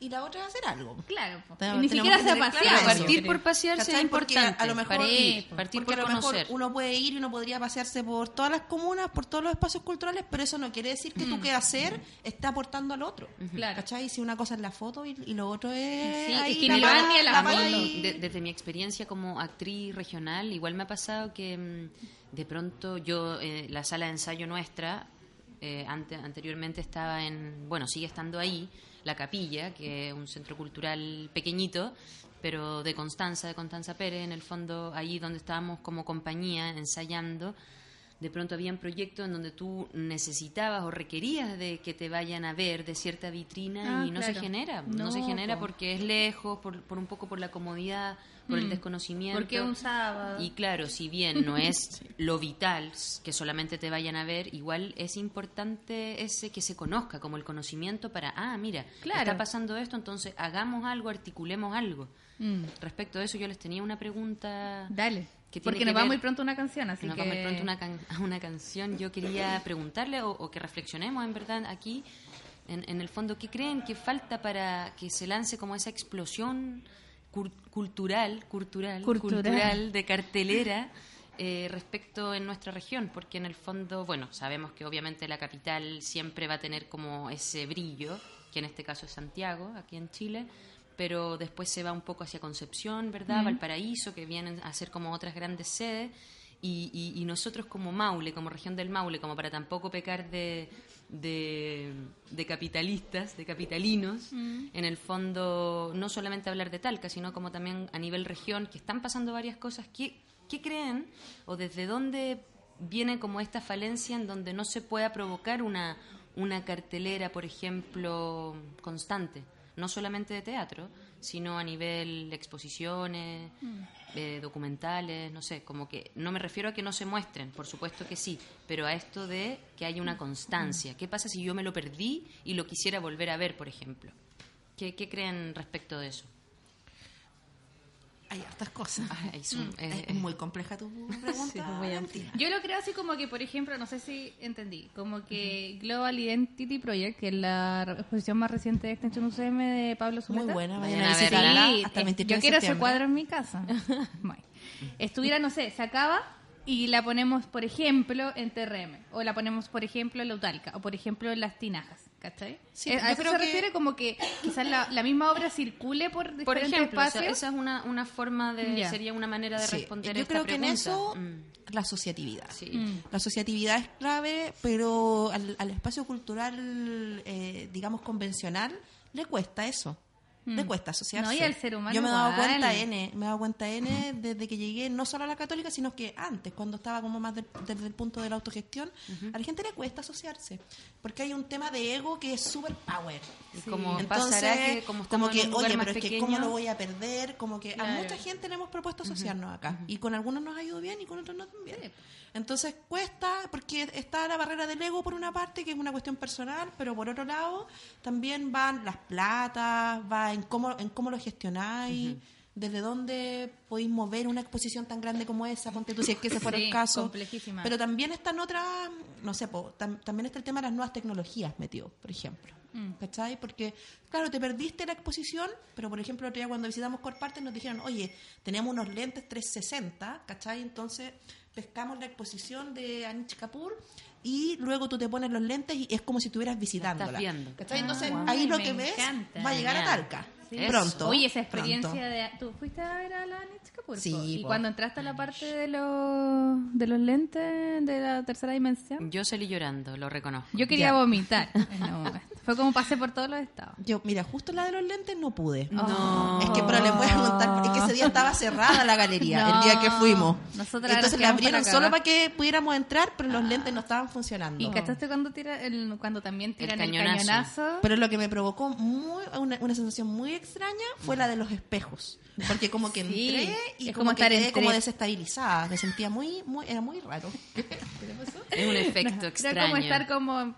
y la otra es hacer algo. Claro, ni siquiera que se ha tener claro paseado. eso. Partir por pasearse es importante. a lo mejor, Sí, partir por a lo mejor conocer. uno puede ir y uno podría pasearse por todas las comunas, por todos los espacios culturales, pero eso no quiere decir que tu quehacer esté aportando al otro. Claro. ¿Cachai? Si una cosa es la foto y, y lo otro es. Sí, ahí es que la ni pala- van ni la la de- desde mi experiencia como actriz regional, igual me ha pasado que mm, de pronto yo, eh, la sala de ensayo nuestra, eh, ante- anteriormente estaba en, bueno, sigue estando ahí, La Capilla, que es un centro cultural pequeñito, pero de Constanza, de Constanza Pérez, en el fondo, ahí donde estábamos como compañía ensayando. De pronto habían proyectos en donde tú necesitabas o requerías de que te vayan a ver de cierta vitrina Ah, y no se genera. No, No, se genera po. porque es lejos, por, por un poco por la comodidad, por el Mm. desconocimiento. Porque un sábado. Y claro, si bien no es lo vital que solamente te vayan a ver, igual es importante ese que se conozca como el conocimiento para, ah, mira, Claro. está pasando esto, entonces hagamos algo, articulemos algo. Mm, Respecto a eso, yo les tenía una pregunta. Dale. Que tiene Porque que nos va ver- muy pronto una canción, así Nos que... vamos pronto una can- una canción. Yo quería preguntarle o, o que reflexionemos en verdad aquí, en, en el fondo, ¿qué creen que falta para que se lance como esa explosión cur- cultural, cultural, Cultural. cultural de cartelera eh, respecto en nuestra región? Porque en el fondo, bueno, sabemos que obviamente la capital siempre va a tener como ese brillo, que en este caso es Santiago, aquí en Chile, pero después se va un poco hacia Concepción, ¿verdad? Valparaíso, que vienen a ser como otras grandes sedes. Y, y- y nosotros como Maule, como región del Maule, como para tampoco pecar de, de, de capitalistas, de capitalinos, en el fondo no solamente hablar de Talca, sino como también a nivel región, que están pasando varias cosas. ¿Qué, qué creen o desde dónde viene como esta falencia en donde no se pueda provocar una, una cartelera, por ejemplo, constante? No solamente de teatro, sino a nivel de exposiciones, eh, documentales, no sé, como que no me refiero a que no se muestren, por supuesto que sí, pero a esto de que haya una constancia. ¿Qué pasa si yo me lo perdí y lo quisiera volver a ver, por ejemplo? ¿Qué, qué creen respecto de eso? Hay hartas cosas. Ay, es un- es, eh, es muy compleja tu pregunta. Yo lo creo así como que, por ejemplo, no sé si entendí, como que Global Identity Project, que es la exposición más reciente de Extension UCM de Pablo Zuleta. Muy buena, Vayan a visitarla Sí, hasta el 23 yo de quiero ese cuadro en mi casa. Estuviera, no sé, se acaba y la ponemos, por ejemplo, en TRM, o la ponemos, por ejemplo, en Lautalca, o por ejemplo, en Las Tinajas, ¿cachai? Sí, Eh, a eso creo se que- refiere como que quizás la, la misma obra circule por diferentes Por ejemplo, o sea, espacios. esa es una, una forma de, Ya. sería una manera de Sí, responder Yo esta creo que en pregunta. eso Mm, la asociatividad. sí. Mm. La asociatividad es clave, pero al, al espacio cultural, eh, digamos, convencional, le cuesta eso. Le cuesta asociarse. No, y al ser humano Yo me he dado cuenta N, me he dado cuenta N desde que llegué, no solo a la católica, sino que antes, cuando estaba como más de- desde el punto de la autogestión, a la gente le cuesta asociarse. Porque hay un tema de ego que es super power. Y como Entonces, que como estamos que, oye, pero es que cómo lo voy a perder, como que a mucha gente le hemos propuesto asociarnos acá. Y con algunos nos ha ido bien y con otros no tan bien. Entonces cuesta, porque está la barrera del ego por una parte, que es una cuestión personal, pero por otro lado también van las platas, va en cómo, en cómo lo gestionáis, desde dónde podéis mover una exposición tan grande como esa, ponte tú si es que ese fuera Sí, el caso. complejísima. Pero también están otras, no sé, po, tam- también está el tema de las nuevas tecnologías metido, por ejemplo. ¿Cachai? Porque, claro, te perdiste la exposición, pero por ejemplo, el otro día cuando visitamos Corparte nos dijeron, oye, tenemos unos lentes 360, ¿cachai? Entonces pescamos la exposición de Anish Kapoor y luego tú te pones los lentes y es como si estuvieras visitándola. viendo. ¿Cachai? Ah, Entonces guau. ahí lo que ves encanta. va a llegar a. Talca. Sí. Pronto. Oye, esa experiencia pronto. de... ¿Tú fuiste a ver a la Nietzsche Kapoor, Sí? Y cuando entraste a la parte de los, de los lentes de la tercera dimensión, Yo salí llorando, lo reconozco. yo quería Ya. vomitar. momento. Fue como pasé por todos los estados. Yo, mira, justo la de los lentes no pude. No. Es que, pero les voy a contar, es que ese día estaba cerrada la galería, No. el día que fuimos. Nosotras Entonces la abrieron para solo para que pudiéramos entrar, pero los lentes no estaban funcionando. ¿Y cachaste cuando, tira el, cuando también tiran el cañonazo. cañonazo? Pero lo que me provocó muy, una, una sensación muy extraña fue la de los espejos. Porque como que Sí, entré y es como, como que estar quedé como desestabilizada. Me sentía muy, muy, era muy raro. Es un efecto Era extraño. como estar como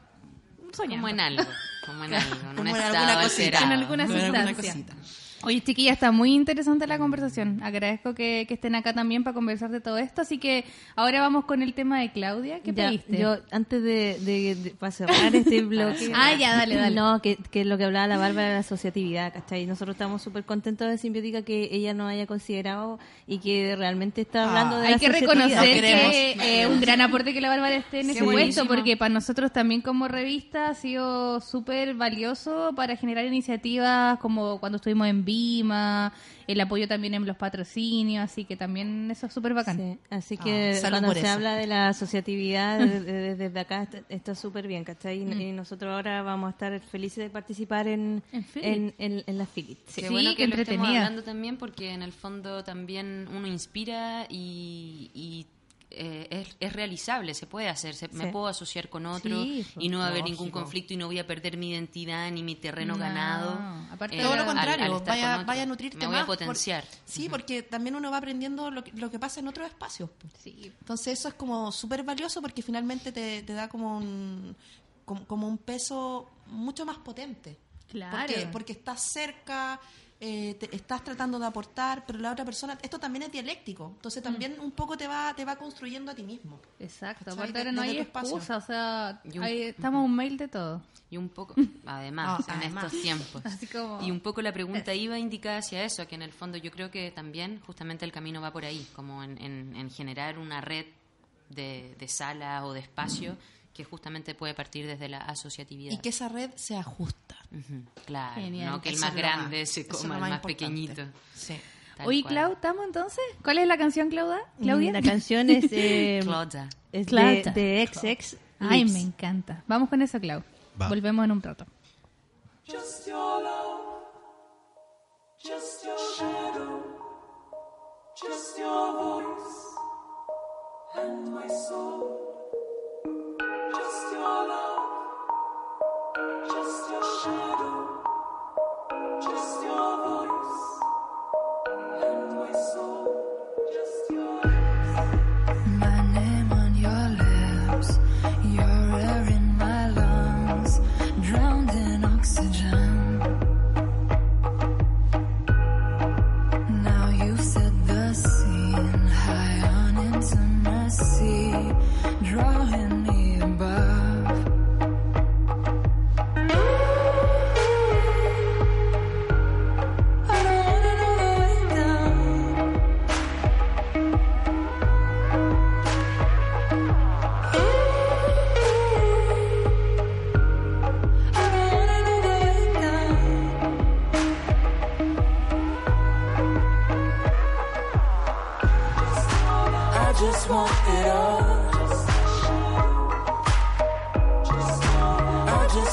soñando. Como en algo. Como en algo. En un Como en estado alguna cosita. alterado. En alguna Como en alguna sustancia. cosita. Oye, chiquilla, está muy interesante la conversación. Agradezco que, que estén acá también para conversar de todo esto. Así que ahora vamos con el tema de Claudia. ¿Qué Ya, pediste? Yo, antes de, de- de- para cerrar este bloque. Ah, ya, dale, dale. No, que, que es lo que hablaba la Bárbara de la asociatividad, ¿cachai? Nosotros estamos súper contentos de Simbiótica que ella nos haya considerado y que realmente está hablando Ah, de Hay la que reconocer que eh, un gran aporte que la Bárbara esté en Qué ese puesto, porque para nosotros también como revista ha sido súper valioso para generar iniciativas como cuando estuvimos en Vima, el apoyo también en los patrocinios, así que también eso es súper bacán. Sí, así que Ah, cuando se eso. habla de la asociatividad de- de- desde acá está- súper bien, ¿cachai? Y, y nosotros ahora vamos a estar felices de participar en, En en, en- en la Philip. Sí. Qué Sí, bueno que lo estemos entretenida. hablando también porque en el fondo también uno inspira y, y, eh, es, es realizable, se puede hacer, se- me puedo asociar con otro Sí, y no va a haber ningún conflicto y no voy a perder mi identidad ni mi terreno No, ganado. aparte eh, Todo lo contrario, al vaya, vaya a nutrirte Me voy más. a potenciar. por- sí, porque también uno va aprendiendo lo que, lo que pasa en otros espacios. Sí. Entonces eso es como súper valioso porque finalmente te, te da como un, como, como un peso mucho más potente. Claro. Porque, porque estás cerca, eh, te- estás tratando de aportar, pero la otra persona, esto también es dialéctico. Entonces también un poco te va, te va construyendo a ti mismo. Exacto, aparte ahora no hay excusa, o sea, Y un- hay- estamos a un mail de todo. Y un poco, además, Ah, en además. estos tiempos. Así como- Y un poco la pregunta iba indicada hacia eso, que en el fondo yo creo que también justamente el camino va por ahí, como en, en- en generar una red de, de salas o de espacio que justamente puede partir desde la asociatividad. Y que esa red sea justa. Ujú, claro, Genial. no que el más grande más- se coma al más pequeñito. Sí. Oye. Clau, ¿estamos entonces? ¿Cuál es la canción, Claudia? ¿Claudia? La canción es, eh, Claudia. es de, de XX. Ay, Lips. me encanta. Vamos con eso, Clau. Va. Volvemos en un rato. Just your love, just your shadow, just your voice and my soul. Just your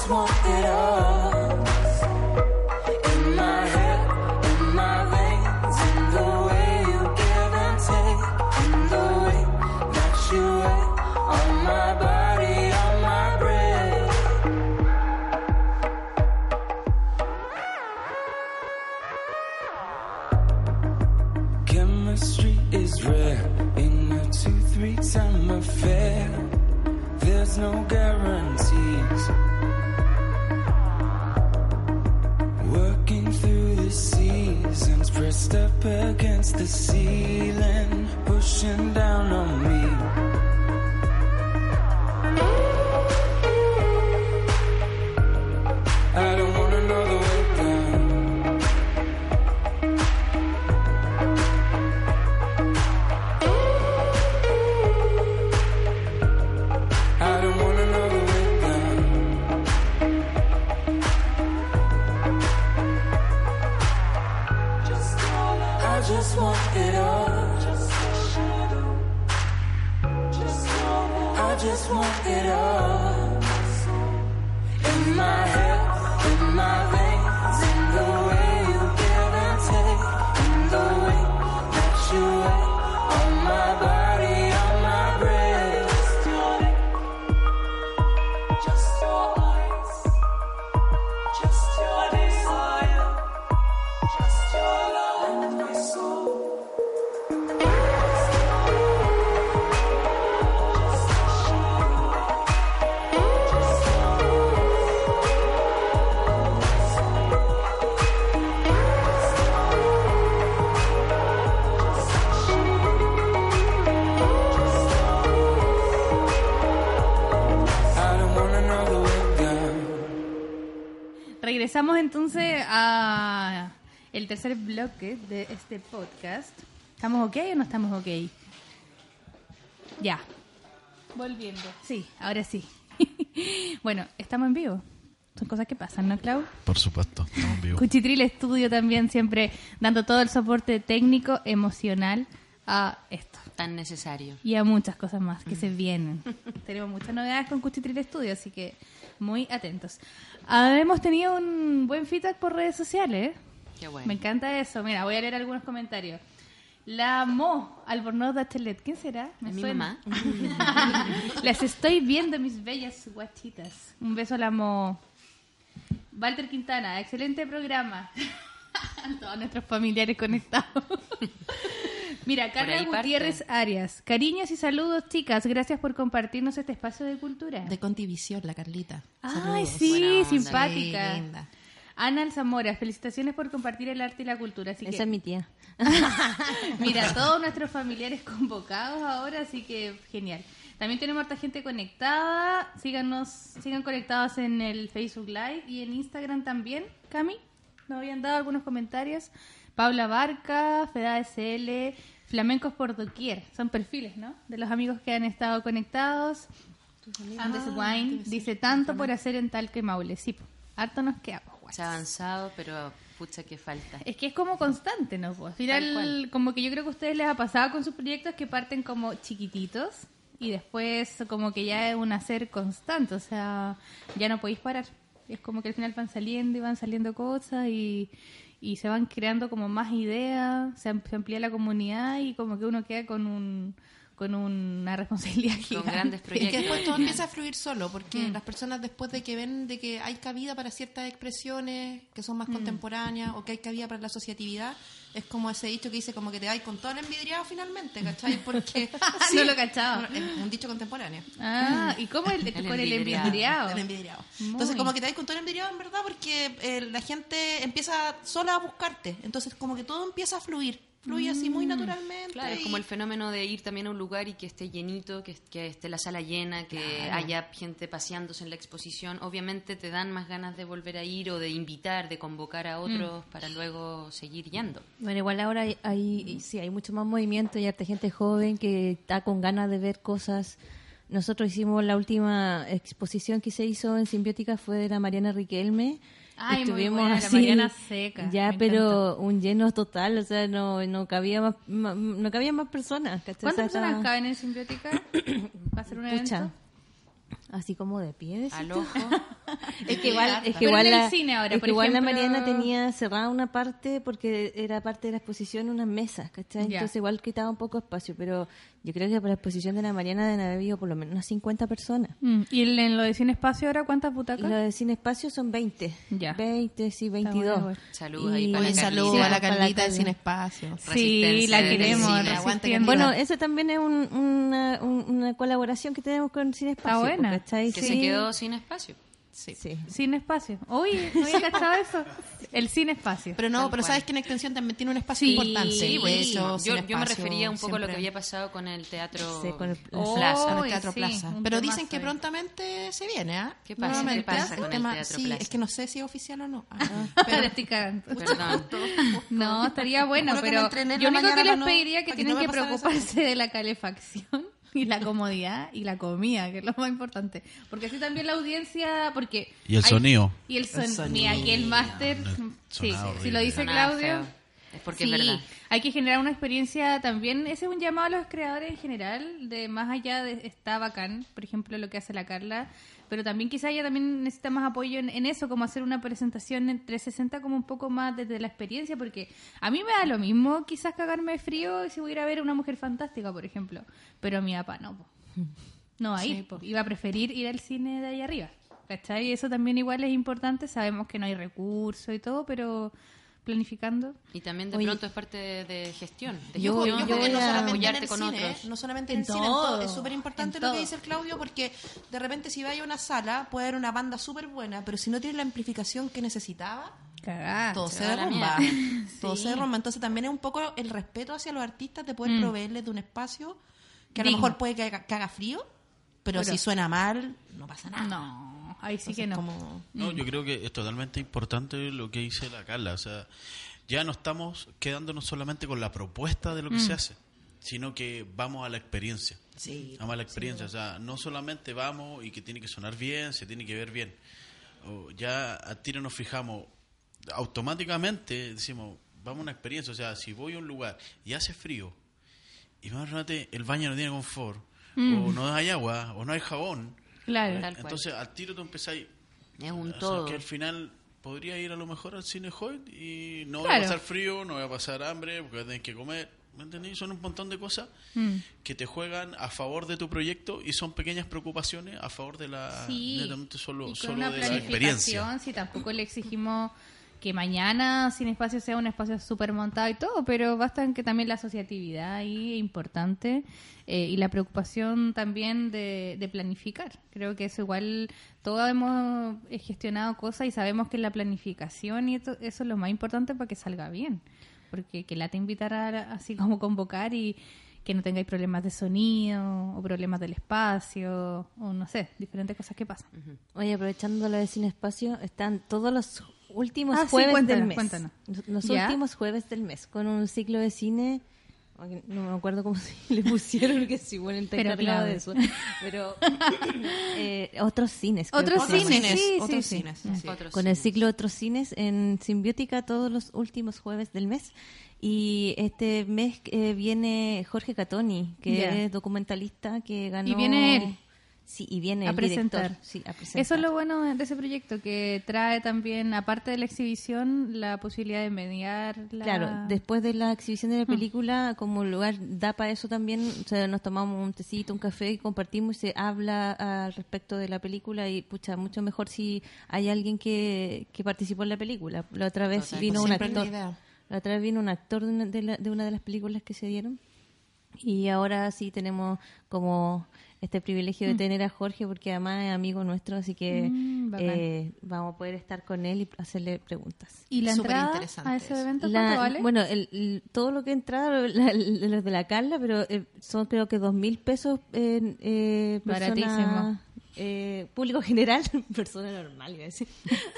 just want it all. Tercer bloque de este podcast. ¿Estamos ok o no estamos ok? Ya. Volviendo. Sí, ahora sí. bueno, estamos en vivo. Son cosas que pasan, ¿no, Clau? Por supuesto, estamos en vivo. Cuchitril Estudio también siempre dando todo el soporte técnico, emocional a esto. Tan necesario. Y a muchas cosas más que se vienen. Tenemos muchas novedades con Cuchitril Estudio, así que muy atentos. Ah, hemos tenido un buen feedback por redes sociales. Qué bueno. Me encanta eso. Mira, voy a leer algunos comentarios. La Mo Albornoz Bachelet, ¿quién será? Me ¿Es mi suena. mamá? Las estoy viendo, mis bellas guachitas. Un beso a la Mo. Walter Quintana, excelente programa. Todos nuestros familiares conectados. Mira, Carla parte. Gutiérrez Arias. Cariños y saludos, chicas. Gracias por compartirnos este espacio de cultura. De Contivisión, la Carlita. Ay, Saludos. sí, simpática. Sí, linda. Ana Alzamora, felicitaciones por compartir el arte y la cultura. Así Esa que, es mi tía. Mira, todos nuestros familiares convocados ahora, así que genial. También tenemos harta gente conectada. Síganos, sigan conectados en el Facebook Live y en Instagram también. Cami, nos habían dado algunos comentarios. Paula Barca, Feda SL, Flamencos por doquier. Son perfiles, ¿no? De los amigos que han estado conectados. Andes Wine dice tanto por hacer en tal que Maule. Sí, harto nos quedamos. Se ha avanzado, pero pucha que falta. Es que es como constante, ¿no? Pues, al final, como que yo creo que a ustedes les ha pasado con sus proyectos que parten como chiquititos y después como que ya es un hacer constante, o sea, ya no podéis parar. Es como que al final van saliendo y van saliendo cosas y, y se van creando como más ideas, se amplía la comunidad y como que uno queda con un con una responsabilidad Con gigante. grandes Es que proyectos. después todo empieza a fluir solo, porque las personas después de que ven de que hay cabida para ciertas expresiones que son más contemporáneas o que hay cabida para la asociatividad, es como ese dicho que dice como que te vais con todo el envidriado finalmente, ¿cachai? Porque No lo cachaba. Es un dicho contemporáneo. Ah, ¿y cómo el, El con el envidriado. envidriado? El envidriado. Muy. Entonces, como que te vais con todo el envidriado, en verdad, porque eh, la gente empieza sola a buscarte. Entonces, como que todo empieza a fluir. Fluye así muy naturalmente. Claro, es como el fenómeno de ir también a un lugar y que esté llenito, que, que esté la sala llena, que haya gente paseándose en la exposición. Obviamente te dan más ganas de volver a ir o de invitar, de convocar a otros para luego seguir yendo. Bueno, igual ahora hay, hay- sí, hay mucho más movimiento y harta gente joven que está con ganas de ver cosas. Nosotros hicimos la última exposición que se hizo en Simbiótica fue de la Mariana Riquelme. Ay, muy Estuvimos buena, la así, Mariana Seca, Ya, me pero un lleno total, o sea, no, no cabía más, no cabía más personas. ¿Cuántas personas estaba- caben en Simbiótica? ¿Va a ser un Pucha. Así como de pie. Al ojo. Es que igual, es que Pero igual en el la, cine ahora, es por que igual la ejemplo- Mariana tenía cerrada una parte porque era parte de la exposición unas mesas, ¿cachai? Ya. Entonces igual quitaba un poco espacio, pero yo creo que para la exposición de la Mariana deben haber habido por lo menos unas 50 personas. Mm, ¿Y en, en lo de Cine Espacio ahora cuántas butacas? lo de Sin Espacio son 20. Ya. 20, sí, bueno, 22. bueno. Saludos ahí para la a la Carlita de. Sin Espacio. Sí, la en queremos. cine. Bueno, eso también es un- una, un- una colaboración que tenemos con Sin Espacio. buena. ¿Cachai? Que Sí. se quedó sin espacio. Sí. Sí. Cine Espacio. Oye, ¿no había cachado eso? El Cine Espacio. Pero no, Tal pero cual. sabes que en extensión también tiene un espacio Sí, importante. sí, de hecho, yo, Sin yo me refería un poco a lo que había pasado con el teatro Sí, con el- Oh, Plaza. con el Uy, Teatro sí, Plaza. Pero dicen que ahí. prontamente se viene, ¿ah? ¿Qué pasa? Nuevamente, ¿Qué pasa el con el tema- Teatro sí, Plaza? es que no sé si es oficial o no. Ah, Pero pero estoy cagando. Perdón. No, estaría bueno, pero yo único que les pediría que tienen que preocuparse de la calefacción y la comodidad y la comida, que es lo más importante. Porque así también la audiencia, porque... Y el hay- sonido. Y el, son- sonido. Mira, aquí el máster, sí, si lo dice Sonaba Claudio... feo. Porque sí, es verdad. hay que generar una experiencia también, ese es un llamado a los creadores en general, de más allá de está bacán, por ejemplo, lo que hace la Carla, pero también quizá ella también necesita más apoyo en, en eso, como hacer una presentación en 360 como un poco más desde la experiencia, porque a mí me da lo mismo quizás cagarme de frío si voy a ir a ver una mujer fantástica, por ejemplo, pero a mi papá no, po. no va a ir, po. iba a preferir ir al cine de ahí arriba, ¿cachai? Y eso también igual es importante, sabemos que no hay recursos y todo, pero planificando. Y también de Oye. pronto es parte de, de gestión. De Yo- gestión, yo de voy a- no solamente en apoyarte el con cine, otros. no solamente En en, cine, en todo. todo. es súper importante lo todo. que dice el Claudio porque de repente si vaya a una sala puede haber una banda súper buena, pero si no tiene la amplificación que necesitaba, Cagá. todo se derrumba. Todo Sí. se derrumba. Entonces también es un poco el respeto hacia los artistas de poder Mm. proveerles de un espacio que a Digno. lo mejor puede que haga, que haga frío, pero, Pero- si suena mal, no pasa nada. No, ahí sí Entonces, que no. como- No, yo creo que es totalmente importante lo que dice la Carla. O sea, ya no estamos quedándonos solamente con la propuesta de lo que se hace, sino que vamos a la experiencia. Sí. Vamos a la experiencia. O sea, no solamente vamos y que tiene que sonar bien, se tiene que ver bien. O ya a tiro nos fijamos, automáticamente decimos, vamos a una experiencia. O sea, si voy a un lugar y hace frío, y más el baño no tiene confort, o no hay agua, o no hay jabón. Claro. Tal cual. Entonces, al tiro tú empezáis Es un o sea, todo. que al final podría ir a lo mejor al cine Hoyt y no voy Claro. a pasar frío, no voy a pasar hambre, porque voy tener que comer. ¿Me entendí? Son un montón de cosas Mm. que te juegan a favor de tu proyecto y son pequeñas preocupaciones a favor de la Sí. netamente solo, y con solo una de la experiencia. planificación, si tampoco le exigimos que mañana sin espacio sea un espacio súper montado y todo, pero basta en que también la asociatividad ahí es importante eh, y la preocupación también de, de planificar. Creo que eso igual, todos hemos eh, gestionado cosas y sabemos que la planificación y esto- eso es lo más importante para que salga bien. Porque que la te invitará así como convocar y que no tengáis problemas de sonido o problemas del espacio o no sé, diferentes cosas que pasan. Oye, aprovechando lo de Sin Espacio, están todos los últimos Ah, sí, jueves cuéntanos, del mes. cuéntanos. Los- últimos jueves del mes, con un ciclo de cine. No me acuerdo cómo se le pusieron, que si bueno, está Pero encargado de eso. Pero eh, otros cines. Otros cines, sí, otros sí, sí. cines, sí. Otros Con el ciclo Otros Cines en Simbiótica todos los últimos jueves del mes. Y este mes eh, viene Jorge Catoni, que es documentalista que ganó... Y viene él. Sí, y viene A el presentar. director. Sí, a presentar. Eso es lo bueno de ese proyecto, que trae también, aparte de la exhibición, la posibilidad de mediar la... Claro, después de la exhibición de la película, como lugar da para eso también, o sea, nos tomamos un tecito, un café y compartimos y se habla al respecto de la película y, pucha, mucho mejor si hay alguien que, que participó en la película. La otra vez Total, vino un actor, la otra vez vino un actor de una de, la- de una de las películas que se dieron y ahora sí tenemos como este privilegio de tener a Jorge porque además es amigo nuestro, así que Mm, eh, vamos a poder estar con él y hacerle preguntas. ¿Y la Súper entrada a ese evento La- cuánto vale? Bueno, el, el- todo lo que la- los de la Carla, pero eh, son creo que dos mil pesos en eh, persona, Baratísimo. Eh, público general, persona normal, iba a decir.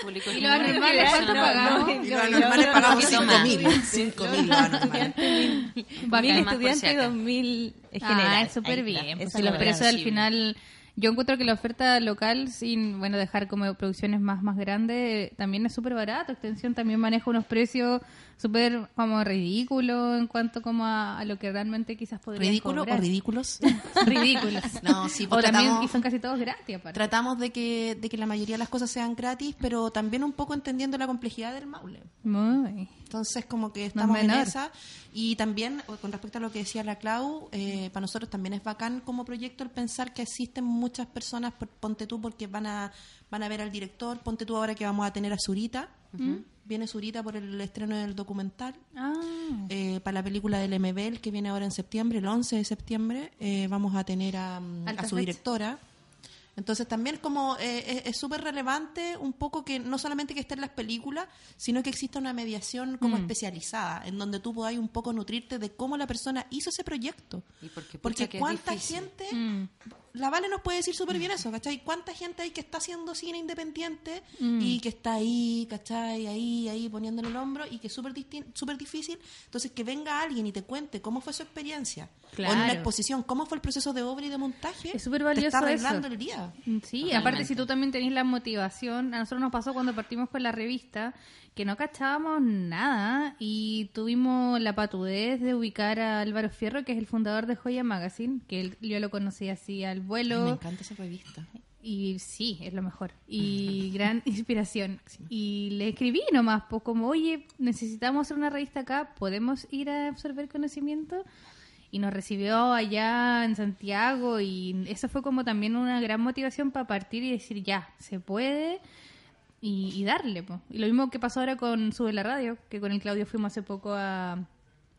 Público ¿Y general. anormales cuánto No, pagamos? Y los anormales pagamos poquito 5 más. mil. 5 mil los anormales. Bacán. mil Más por si estudiantes y acá. dos mil Ah, general. es súper bien. Pues es si los precios al final Yo encuentro que la oferta local, sin bueno dejar como producciones más más grandes, eh, también es súper barato. Extensión también maneja unos precios súper como ridículos en cuanto como a, a lo que realmente quizás podrían ¿Ridículo o cobrar. ridículos? Ridículos. No, sí, o pues también tratamos- y son casi todos gratis aparte. Tratamos de que, de que la mayoría de las cosas sean gratis, pero también un poco entendiendo la complejidad del Maule. Muy. Entonces, como que estamos en menor. esa. Y también, o- con respecto a lo que decía la Clau, eh, para nosotros también es bacán como proyecto el pensar que existen muchas personas, por- ponte tú, porque van a, van a ver al director, ponte tú ahora que vamos a tener a Zurita. Viene Zurita por el estreno del documental. Ah, Eh, para la película del MBL que viene ahora en septiembre, el 11 de septiembre, eh, vamos a tener a, mm, a su directora. Entonces también como eh, es- es súper relevante un poco que no solamente que esté en las películas, sino que exista una mediación como especializada, en donde tú podáis un poco nutrirte de cómo la persona hizo ese proyecto. Y porque, Porque cuánta gente, Mm. La Vale nos puede decir súper bien eso, ¿cachai? ¿Cuánta gente hay que está haciendo cine independiente Mm. y que está ahí, ¿cachai? Ahí, ahí poniéndole el hombro y que es súper distin- súper difícil. Entonces, que venga alguien y te cuente cómo fue su experiencia. O en una Claro. exposición, cómo fue el proceso de obra y de montaje. Es súper Te valioso está arreglando eso. el día. Sí, aparte si tú también tenés la motivación, a nosotros nos pasó cuando partimos con la revista que no cachábamos nada y tuvimos la patudez de ubicar a Álvaro Fierro, que es el fundador de Joya Magazine, que él- yo lo conocí así al Ay, me vuelo encanta esa revista. y sí, es lo mejor y gran inspiración. Y le escribí nomás, pues como, oye, necesitamos hacer una revista acá, ¿podemos ir a absorber conocimiento? y nos recibió allá en Santiago y eso fue como también una gran motivación para partir y decir ya, se puede y, y darle. po. Y lo mismo que pasó ahora con Sube la Radio, que con el Claudio fuimos hace poco a,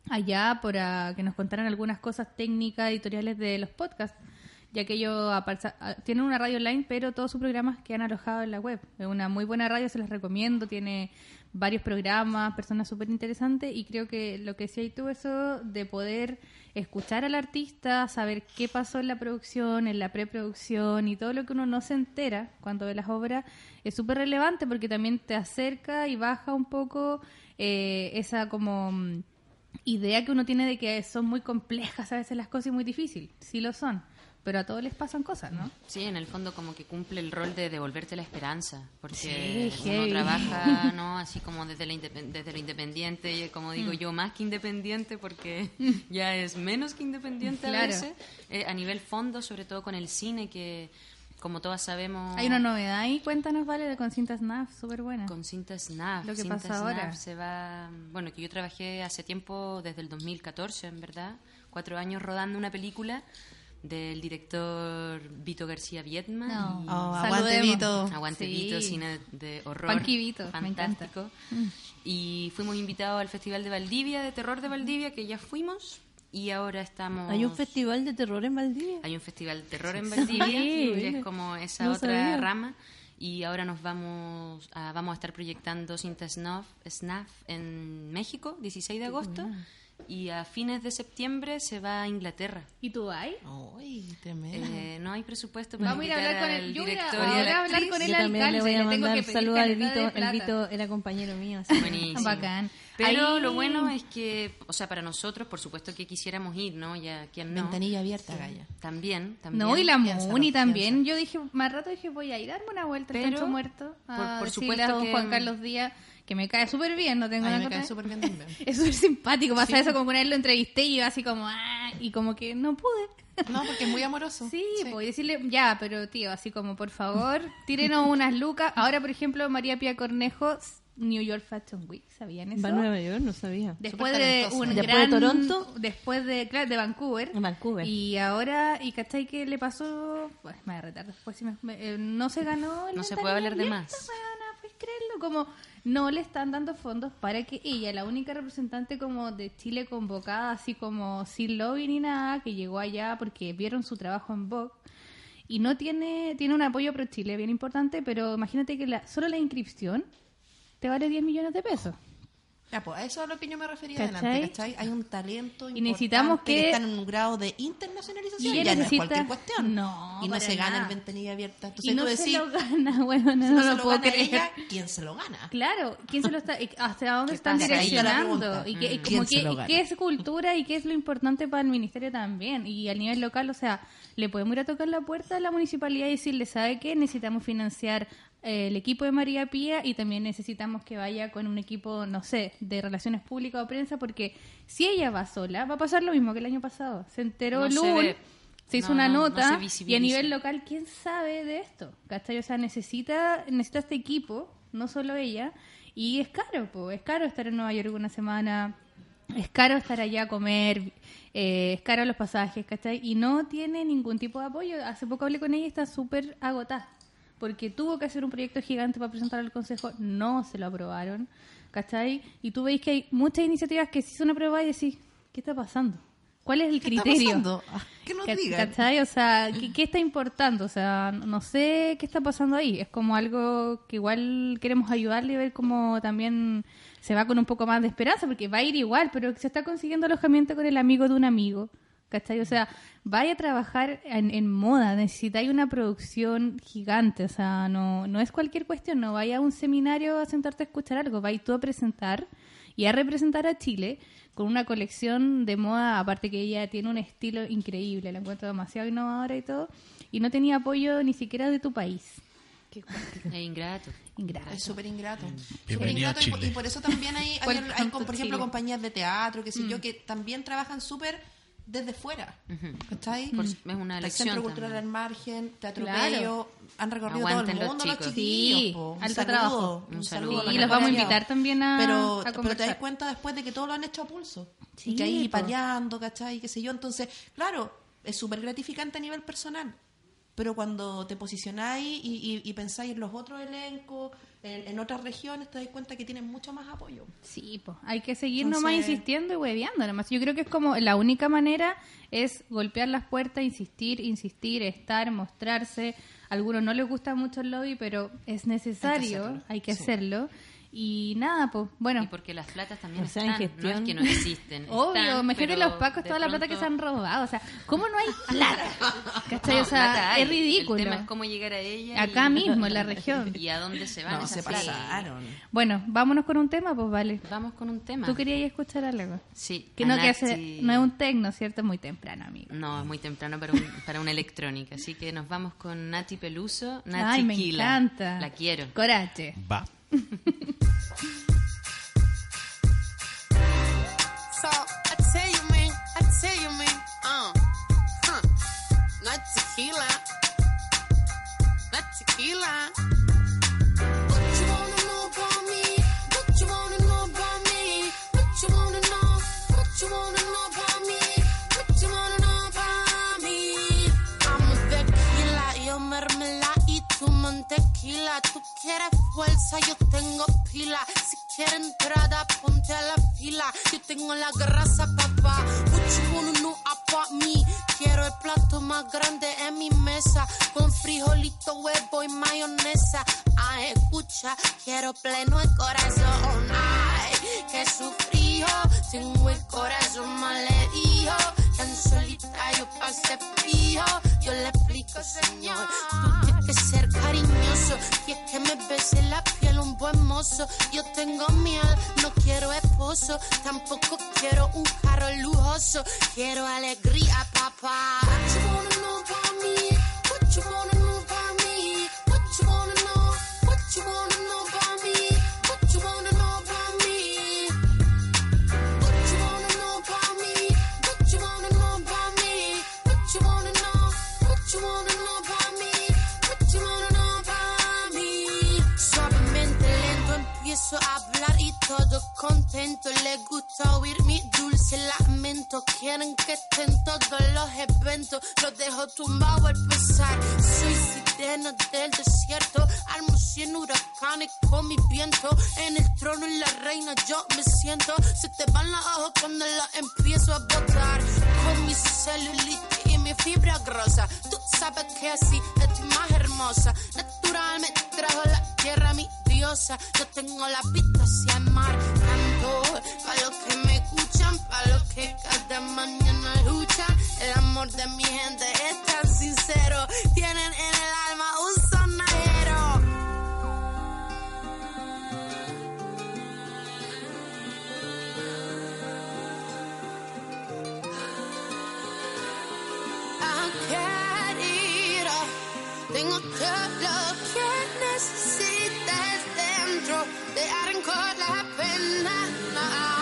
allá para que nos contaran algunas cosas técnicas, editoriales de los podcasts, ya que ellos aparsa- a- tienen una radio online, pero todos sus programas quedan alojados en la web. Es una muy buena radio, se les recomiendo, tiene varios programas, personas súper interesantes y creo que lo que decías tú, eso de poder escuchar al artista, saber qué pasó en la producción, en la preproducción y todo lo que uno no se entera cuando ve las obras, es súper relevante porque también te acerca y baja un poco eh, esa como mm, idea que uno tiene de que son muy complejas a veces las cosas y muy difíciles. Sí lo son, pero a todos les pasan cosas, ¿no? Sí, en el fondo como que cumple el rol de devolverte la esperanza, porque Sí, uno heavy. trabaja, ¿no? Así como desde, la desde lo independiente, y como digo Mm. yo, más que independiente, porque ya es menos que independiente a Claro. veces, eh, a nivel fondo, sobre todo con el cine, que como todas sabemos... Hay una novedad ahí, cuéntanos, Vale, de con cinta Snap, súper buena. Con cinta Snap. Lo que Cinta pasa Snap ahora. se va... Bueno, que yo trabajé hace tiempo, desde el 2014, en verdad, cuatro años rodando una película del director Vito García Viedma. No. Oh, aguante. Vito. Aguante Sí. Vito, cine de horror. Funky Vito, me encanta. Mm. Fantástico. Y fuimos invitados al Festival de Valdivia, de Terror de Valdivia, que ya fuimos. Y ahora estamos... Hay un festival de terror en Valdivia. Hay un festival de terror en Valdivia, Sí. que es como esa No otra sabía. rama. Y ahora nos vamos a, vamos a estar proyectando Cinta Snuff, Snuff en México, 16 de agosto. Y a fines de septiembre se va a Inglaterra. ¿Y tú hay? Ay, tremendo. Eh, no hay presupuesto para Vamos a ir a invitar hablar con al el- a- director a la hablar con el Yo también le alcalde, voy a le tengo mandar que pedir saludos al Vito. El. Vito era compañero mío. así que- Buenísimo. Bacán. Pero Ahí- lo bueno es que, o sea, para nosotros, por supuesto que quisiéramos ir, ¿no? Ya, ¿quién no? Ventanilla abierta, Gaya. También, también. No, y la Muni también. Yo dije, más rato dije, voy a ir a darme una vuelta al Muerto. A por- por supuesto a que- Juan Carlos Díaz, que me cae súper bien, no tengo nada me contra cae súper bien también. Es súper simpático, pasa eso como que una vez lo entrevisté y yo así como, ah, y como que no pude. No, porque es muy amoroso. Sí, pues decirle, ya, pero tío, así como, por favor, tírenos unas lucas. Ahora, por ejemplo, María Pía Cornejo, New York Fashion Week, ¿sabían eso? Va a Nueva York, no sabía. Después de un Después de gran... Toronto. Después de, claro, de Vancouver. En Vancouver. Y ahora, ¿y cachai qué le pasó? Pues me voy a retar después. si me- me- eh, no se ganó el No se puede hablar de más. ¿puedes creerlo? Como no le están dando fondos para que ella, la única representante como de Chile convocada, así como sin lobby ni nada, que llegó allá porque vieron su trabajo en Vogue, y no tiene, tiene un apoyo pro Chile bien importante, pero imagínate que la, solo la inscripción te vale 10 millones de pesos. Ya, pues, a eso es a lo que yo me refería ¿Cachai? adelante, ¿cachai? Hay un talento Y necesitamos importante que- está en un grado de internacionalización Y ya no es necesita- cualquier cuestión. No, y no se gana nada. el ventanilla abierta. Entonces Y no tú se decís, lo gana, bueno, no, si no lo se lo puedo gana creer. ella, ¿quién se lo gana? Claro, ¿quién se lo está, y ¿hasta dónde ¿Qué están direccionando? Y, que, Mm. como ¿Quién se que, lo y gana? qué es cultura y qué es lo importante para el ministerio también. Y al nivel local, o sea, le podemos ir a tocar la puerta a la municipalidad y decirle, ¿sabe qué? Necesitamos financiar eh, el equipo de María Pía y también necesitamos que vaya con un equipo, no sé, de relaciones públicas o prensa, porque si ella va sola, va a pasar lo mismo que el año pasado. Se enteró No se Lul, ve. se hizo No, una no, no nota y a nivel local, ¿quién sabe de esto? ¿Cachai? O sea, necesita, necesita este equipo, no solo ella, y es caro, po, es caro estar en Nueva York una semana, es caro estar allá a comer, eh, es caro los pasajes, ¿cachai? Y no tiene ningún tipo de apoyo. Hace poco hablé con ella y está súper agotada, porque tuvo que hacer un proyecto gigante para presentar al Consejo, no se lo aprobaron, ¿cachai? Y tú veis que hay muchas iniciativas que sí son aprobadas y decís, ¿qué está pasando? ¿Cuál es el ¿Qué está criterio? pasando? Ah, Que nos digan. ¿Cachai? O sea, ¿qué, qué está importando? O sea, no sé qué está pasando ahí. Es como algo que igual queremos ayudarle y ver cómo también se va con un poco más de esperanza, porque va a ir igual, pero se está consiguiendo alojamiento con el amigo de un amigo. ¿Cachai? O sea, vaya a trabajar en, en moda, necesitáis una producción gigante, o sea, no, no es cualquier cuestión, no vaya a un seminario a sentarte a escuchar algo, vais tú a presentar y a representar a Chile con una colección de moda, aparte que ella tiene un estilo increíble, la encuentro demasiado innovadora y todo, y no tenía apoyo ni siquiera de tu país. Es ingrato. Ingrato. Es súper ingrato. Súper ingrato y por- Chile. Y, por eso también hay, por ejemplo, Chile. compañías de teatro, que sé Mm. yo, que también trabajan súper desde fuera. ¿Cachai? Por- es una El elección Centro Cultural al Margen, Teatro Claro. Bello, han recorrido Aguanten todo el mundo los, chicos. chiquillos. Sí, po. Un alto saludo, trabajo. Un saludo. Y los vamos a invitar también a, pero, a pero te das cuenta después de que todo lo han hecho a pulso. Sí, y que ahí paleando, ¿cachai? Qué sé yo. Entonces, claro, es súper gratificante a nivel personal. Pero cuando te posicionáis y, y- y pensáis en los otros elencos, en, en otras regiones, te das cuenta que tienen mucho más apoyo. Sí, pues hay que seguir Entonces- nomás insistiendo y hueveando nomás. Yo creo que es como la única manera es golpear las puertas, insistir, insistir, estar, mostrarse. A algunos no les gusta mucho el lobby, pero es necesario, hay que hacerlo. hacerlo, Y nada, pues bueno. Y porque las platas también O sea, en están, no gestión. es que no existen. Obvio, están, imagínate los pacos toda la plata que se han pronto- robado. O sea, ¿cómo no hay plata? ¿Cachai? No, o sea, plata hay. es ridículo. El tema es cómo llegar a ella. Acá y- mismo, en la región. Y a dónde se van No, esas se pasaron. Bueno, vámonos con un tema, pues vale. Vamos con un tema. ¿Tú querías escuchar algo? Sí. Que no, que hace- no es un tecno, ¿cierto? Muy temprano, amigo. No, es muy temprano para, un, para una electrónica. Así que nos vamos con Nati Peluso. Nati Ay, me Kila. encanta. La quiero. Coraje. Va. Yo tengo pila. Si quieres entrada, ponte a la fila. Yo tengo la grasa, papá. What you about me? Quiero el plato más grande en mi mesa. Con frijolito, huevo y mayonesa. Ay, escucha, quiero pleno el corazón. Ay, que sufrió. Tengo el corazón malherido. Tan solita yo pasé fijo. Yo le explico, señor. Tú tienes que ser cariñoso. Quieres que me bese la piel un buen mozo. Yo tengo miel, no quiero esposo. Tampoco quiero un carro lujoso. Quiero alegría, papá. What you wanna know about me? What you wanna know about me? What you wanna know? What you wanna contento. Le gusta oír mi dulce lamento. Quieren que estén todos los eventos. Los dejo tumbado al pesar. Soy sirena del desierto. Armo cien huracanes con mi viento. En el trono y la reina yo me siento. Se te van los ojos cuando los empiezo a botar. Con mi celulitis y mi fibra grosa. Tú sabes que así es más hermosa. Natural me trajo la tierra mi yo tengo la pista hacia el mar. Canto para los que me escuchan, para los que cada mañana luchan. El amor de mi gente es tan sincero, tienen en el alma un sonajero. Querida, tengo todo lo que necesito. They aren't caught napping. Nah, nah.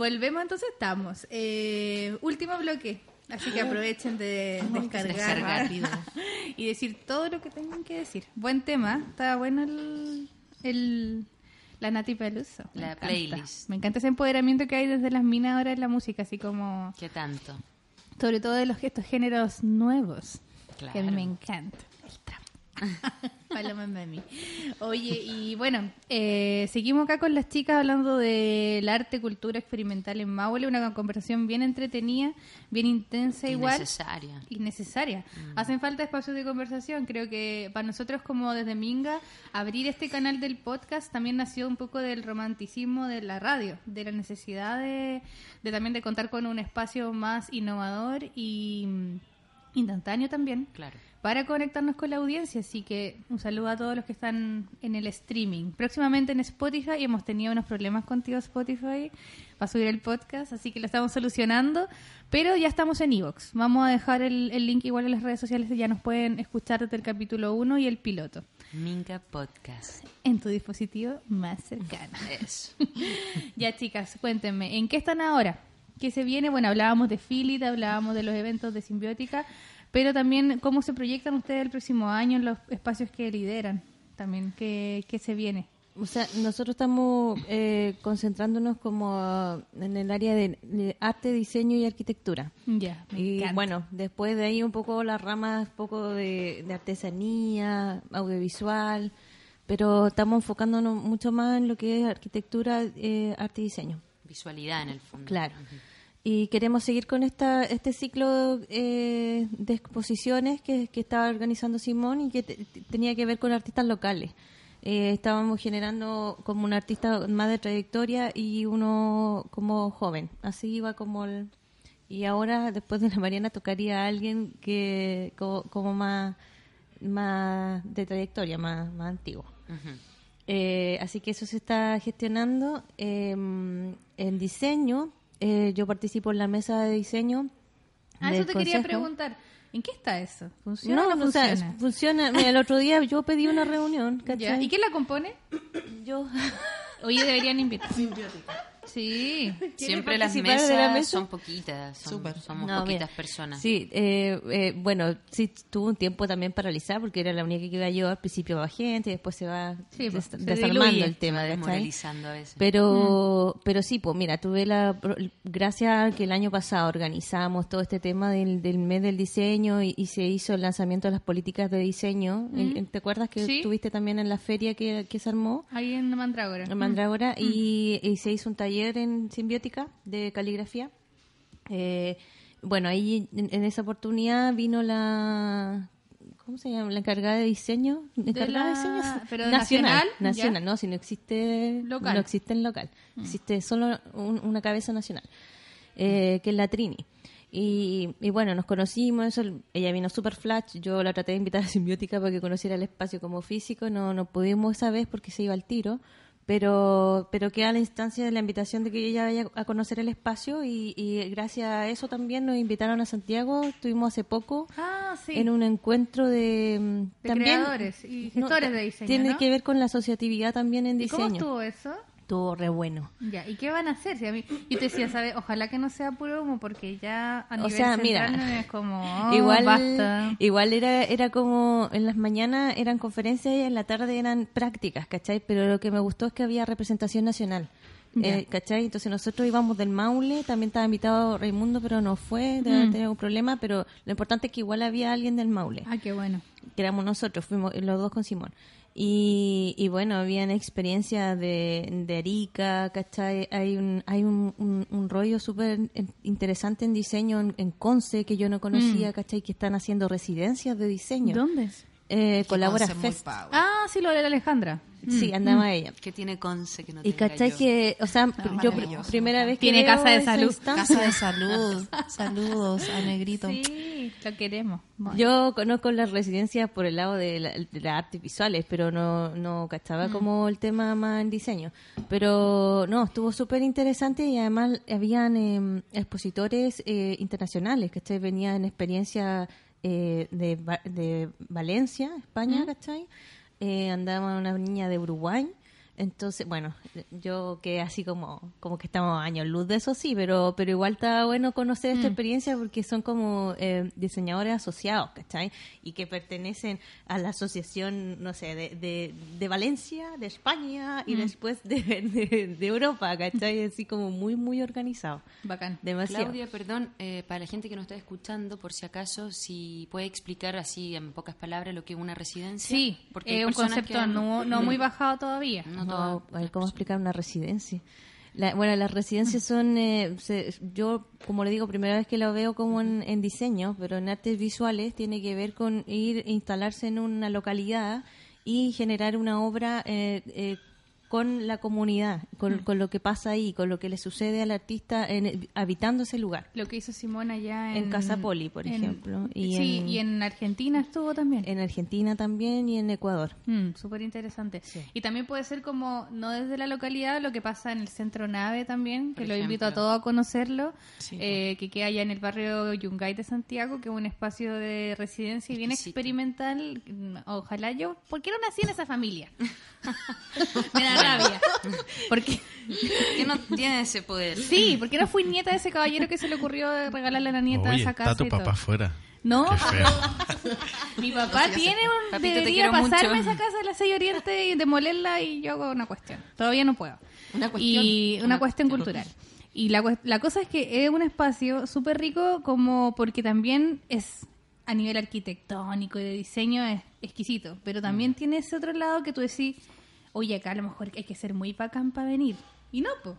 Volvemos entonces, estamos. Eh, último bloque. Así que aprovechen de descargar, Descargar, y decir todo lo que tengan que decir. Buen tema, está bueno el, el- la Nati Peluso. Me La encanta. playlist. Me encanta ese empoderamiento que hay desde las minas ahora en la música, así como, ¿Qué tanto? sobre todo de los estos géneros nuevos, que Claro. me encanta. Paloma mami. Oye, y bueno, eh, seguimos acá con las chicas hablando del arte, cultura experimental en Maule, una conversación bien entretenida, bien intensa igual. necesaria. Y necesaria. Hacen falta espacios de conversación. Creo que para nosotros como desde Minga, abrir este canal del podcast también nació un poco del romanticismo de la radio, de la necesidad de, de también de contar con un espacio más innovador y mm, instantáneo también Claro. Para conectarnos con la audiencia. Así que un saludo a todos los que están en el streaming. Próximamente en Spotify y hemos tenido unos problemas contigo Spotify para subir el podcast, así que lo estamos solucionando. Pero ya estamos en Evox. Vamos a dejar el, el link igual en las redes sociales. Ya nos pueden escuchar desde el capítulo 1 y el piloto Minga Podcast. en tu dispositivo más cercano. Eso. ya, chicas, cuéntenme, ¿en qué están ahora? ¿Qué se viene? Bueno, hablábamos de Philip, hablábamos de los eventos de Simbiótica, pero también cómo se proyectan ustedes el próximo año en los espacios que lideran. También, ¿qué, qué se viene? O sea, nosotros estamos eh, concentrándonos como ah, en el área de, arte, diseño y arquitectura. Ya, me Y encanta. bueno, después de ahí un poco las ramas, un poco de, de artesanía, audiovisual, pero estamos enfocándonos mucho más en lo que es arquitectura, eh, arte y diseño. Visualidad en el fondo. Claro. Y queremos seguir con esta, este ciclo eh, de exposiciones que, que estaba organizando Simón y que te- te- tenía que ver con artistas locales. Eh, estábamos generando como un artista más de trayectoria y uno como joven. Así iba como el... Y ahora, después de la Mariana, tocaría a alguien que como, como más, más de trayectoria, más, más antiguo. Eh, así que eso se está gestionando. Eh, en diseño, eh, yo participo en la mesa de diseño. Ah, eso te quería preguntar. ¿En qué está eso? ¿Funciona No, o no o sea, funciona? funciona. Mira, el otro día yo pedí una reunión. ¿Y quién la compone? Yo. Oye, deberían invitar. Sí. Siempre las mesas de la mesa? son poquitas. son-. Somos No, poquitas mira, personas. Sí, eh, eh, bueno, sí tuvo un tiempo también para realizar porque era la única que iba yo al principio va gente y después se va Sí, pues, des- se desarmando diluye. el tema, desmoralizando a veces. Pero, Mm. pero sí, pues mira, tuve la, gracias a que el año pasado organizamos todo este tema del, del mes del diseño y, y se hizo el lanzamiento de las políticas de diseño. Eh, ¿Te acuerdas que Mm. Sí. estuviste también en la feria que, que se armó? Ahí en Mandrágora. en Mandrágora y, y se hizo un taller en simbiótica de caligrafía. Eh, bueno, ahí en, esa oportunidad vino la ¿cómo se llama? La encargada de diseño, encargada de, la- diseño pero nacional, nacional, no, si no existe Local. no existe en local, existe solo un- una cabeza nacional, eh, que es la Trini. Y, y bueno, nos conocimos, eso, ella vino super flash, yo la traté de invitar a Simbiótica para que conociera el espacio como físico, no, no pudimos esa vez porque se iba al tiro, pero pero queda la instancia de la invitación de que ella vaya a conocer el espacio y, y gracias a eso también nos invitaron a Santiago, estuvimos hace poco Ah, sí. en un encuentro de, mm, De también creadores y gestores de diseño, Tiene ¿no? que ver con la asociatividad también en ¿Y diseño. cómo estuvo eso? Estuvo re bueno. Ya, ¿y qué van a hacer? Si a mí, yo te decía, ¿sabes? Ojalá que no sea puro humo, porque ya a O nivel sea, central mira, es como, oh, igual basta. igual era era como en las mañanas eran conferencias y en la tarde eran prácticas, ¿cachai? Pero lo que me gustó es que había representación nacional. Eh, ¿Cachai? Entonces nosotros íbamos del Maule, también estaba invitado Raimundo, pero no fue, de haber Mm. tenido un problema, pero lo importante es que igual había alguien del Maule. Ah, qué bueno. que éramos nosotros, fuimos los dos con Simón. Y, y bueno, habían experiencias de, de Arica, ¿cachai? Hay un, hay un, un, un rollo súper interesante en diseño en, en Conce que yo no conocía, ¿cachai? Que están haciendo residencias de diseño. ¿Dónde es? Eh, Que Colabora Fest. power. Ah, Ah, sí, lo de la Alejandra. Sí, andaba ella. Que tiene Conce que no Y cachai yo. que, o sea, yo pr- primera vez que Tiene veo casa de salud. Casa de salud. Saludos a Negrito. Sí, lo queremos. Bueno. Yo conozco las residencias por el lado de, la- de las artes visuales, pero no, no cachaba Mm. como el tema más en diseño. Pero no, estuvo súper interesante y además habían eh, expositores eh, internacionales, ¿cachai? Venían en experiencia eh, de, de Valencia, España, ¿cachai? Eh, andaba una niña de Uruguay. Entonces, bueno, yo que así como como que estamos años luz de eso, sí, pero pero igual está bueno conocer esta experiencia porque son como eh, diseñadores asociados, ¿cachai? Y que pertenecen a la asociación, no sé, de, de, de Valencia, de España y después de, de, de Europa, ¿cachai? Así como muy, muy organizado. Bacán. Demasiado. Claudia, perdón, eh, para la gente que nos está escuchando, por si acaso, si puede explicar así en pocas palabras lo que es una residencia. Sí, Porque es un concepto que- no, no muy bajado todavía. No No, todas a ver, las ¿cómo explicar una residencia? La- bueno, las residencias son, eh, se- yo como le digo, primera vez que lo veo como en, en diseño, pero en artes visuales tiene que ver con ir instalarse en una localidad y generar una obra eh, eh, con la comunidad, con, con lo que pasa ahí, con lo que le sucede al artista en- habitando ese lugar. Lo que hizo Simón allá en, En Casa Poli, por en- ejemplo, y sí, en- y en Argentina estuvo también. En Argentina también y en Ecuador. Mm, Súper interesante. Y también puede ser como, no desde la localidad, lo que pasa en el centro nave también, que Por lo invito a todos a conocerlo, Sí, eh, que queda allá en el barrio Yungay de Santiago, que es un espacio de residencia y bien experimental. Mm, Ojalá yo, ¿por qué no nací en esa familia? Me da rabia. Porque, ¿Qué no tiene ese poder? sí, porque no fui nieta de ese caballero que se le ocurrió regalarle a la nieta Oye, esa casa. está tu papá afuera. No, mi papá tiene un, Papito, debería quiero pasarme mucho. esa casa de la 6 Oriente y demolerla y yo hago una cuestión. Todavía no puedo. Una cuestión. Y una, cuestión cultural. Y la, la cosa es que es un espacio súper rico como porque también es a nivel arquitectónico y de diseño es exquisito, pero también tiene ese otro lado que tú decís, oye, acá a lo mejor hay que ser muy bacán para venir. Y no, pues.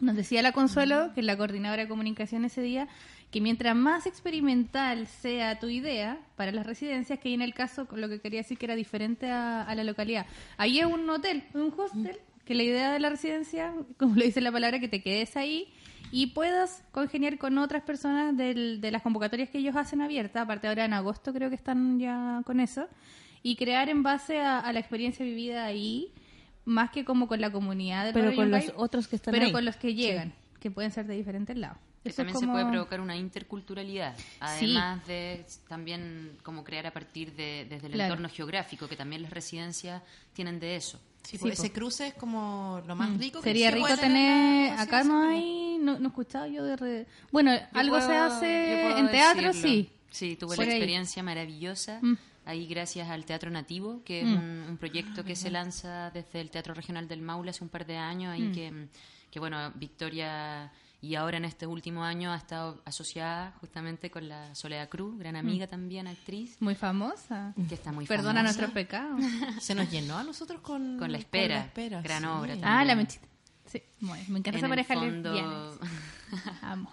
Nos decía la Consuelo, que es la coordinadora de comunicación ese día, que mientras más experimental sea tu idea para las residencias, que en el caso lo que quería decir que era diferente a, a la localidad. Ahí es un hotel, un hostel, que la idea de la residencia, como lo dice la palabra, que te quedes ahí y puedas congeniar con otras personas del- de las convocatorias que ellos hacen abiertas, aparte ahora en agosto creo que están ya con eso, y crear en base a, a la experiencia vivida ahí, más que como con la comunidad del Pero con los otros que están pero ahí. con los que llegan, que pueden ser de diferentes lados. Que Eso es también se puede provocar una interculturalidad, además de también como crear a partir de desde el Claro. entorno geográfico, que también las residencias tienen de eso. Sí, Sí, pues, ese cruce es como lo más rico que Sería se rico tener, la acá no hay, no, no he escuchado yo de... re- Bueno, algo se puedo- hace en teatro, decirlo. sí. Sí, tuve la ahí. experiencia maravillosa Mm. Ahí gracias al Teatro Nativo, que es Mm. un, un proyecto que se lanza desde el Teatro Regional del Maule hace un par de años, ahí Mm. que, que, bueno, Victoria y ahora en este último año ha estado asociada justamente con la Soledad Cruz, gran amiga también, actriz, Muy famosa. que está muy Perdona famosa. nuestros pecados. Se nos llenó a nosotros con, Con La Espera, La Espera, gran sí. obra también. Ah, la mechita. Sí, bueno, me encanta En esa pareja fondo. Amo.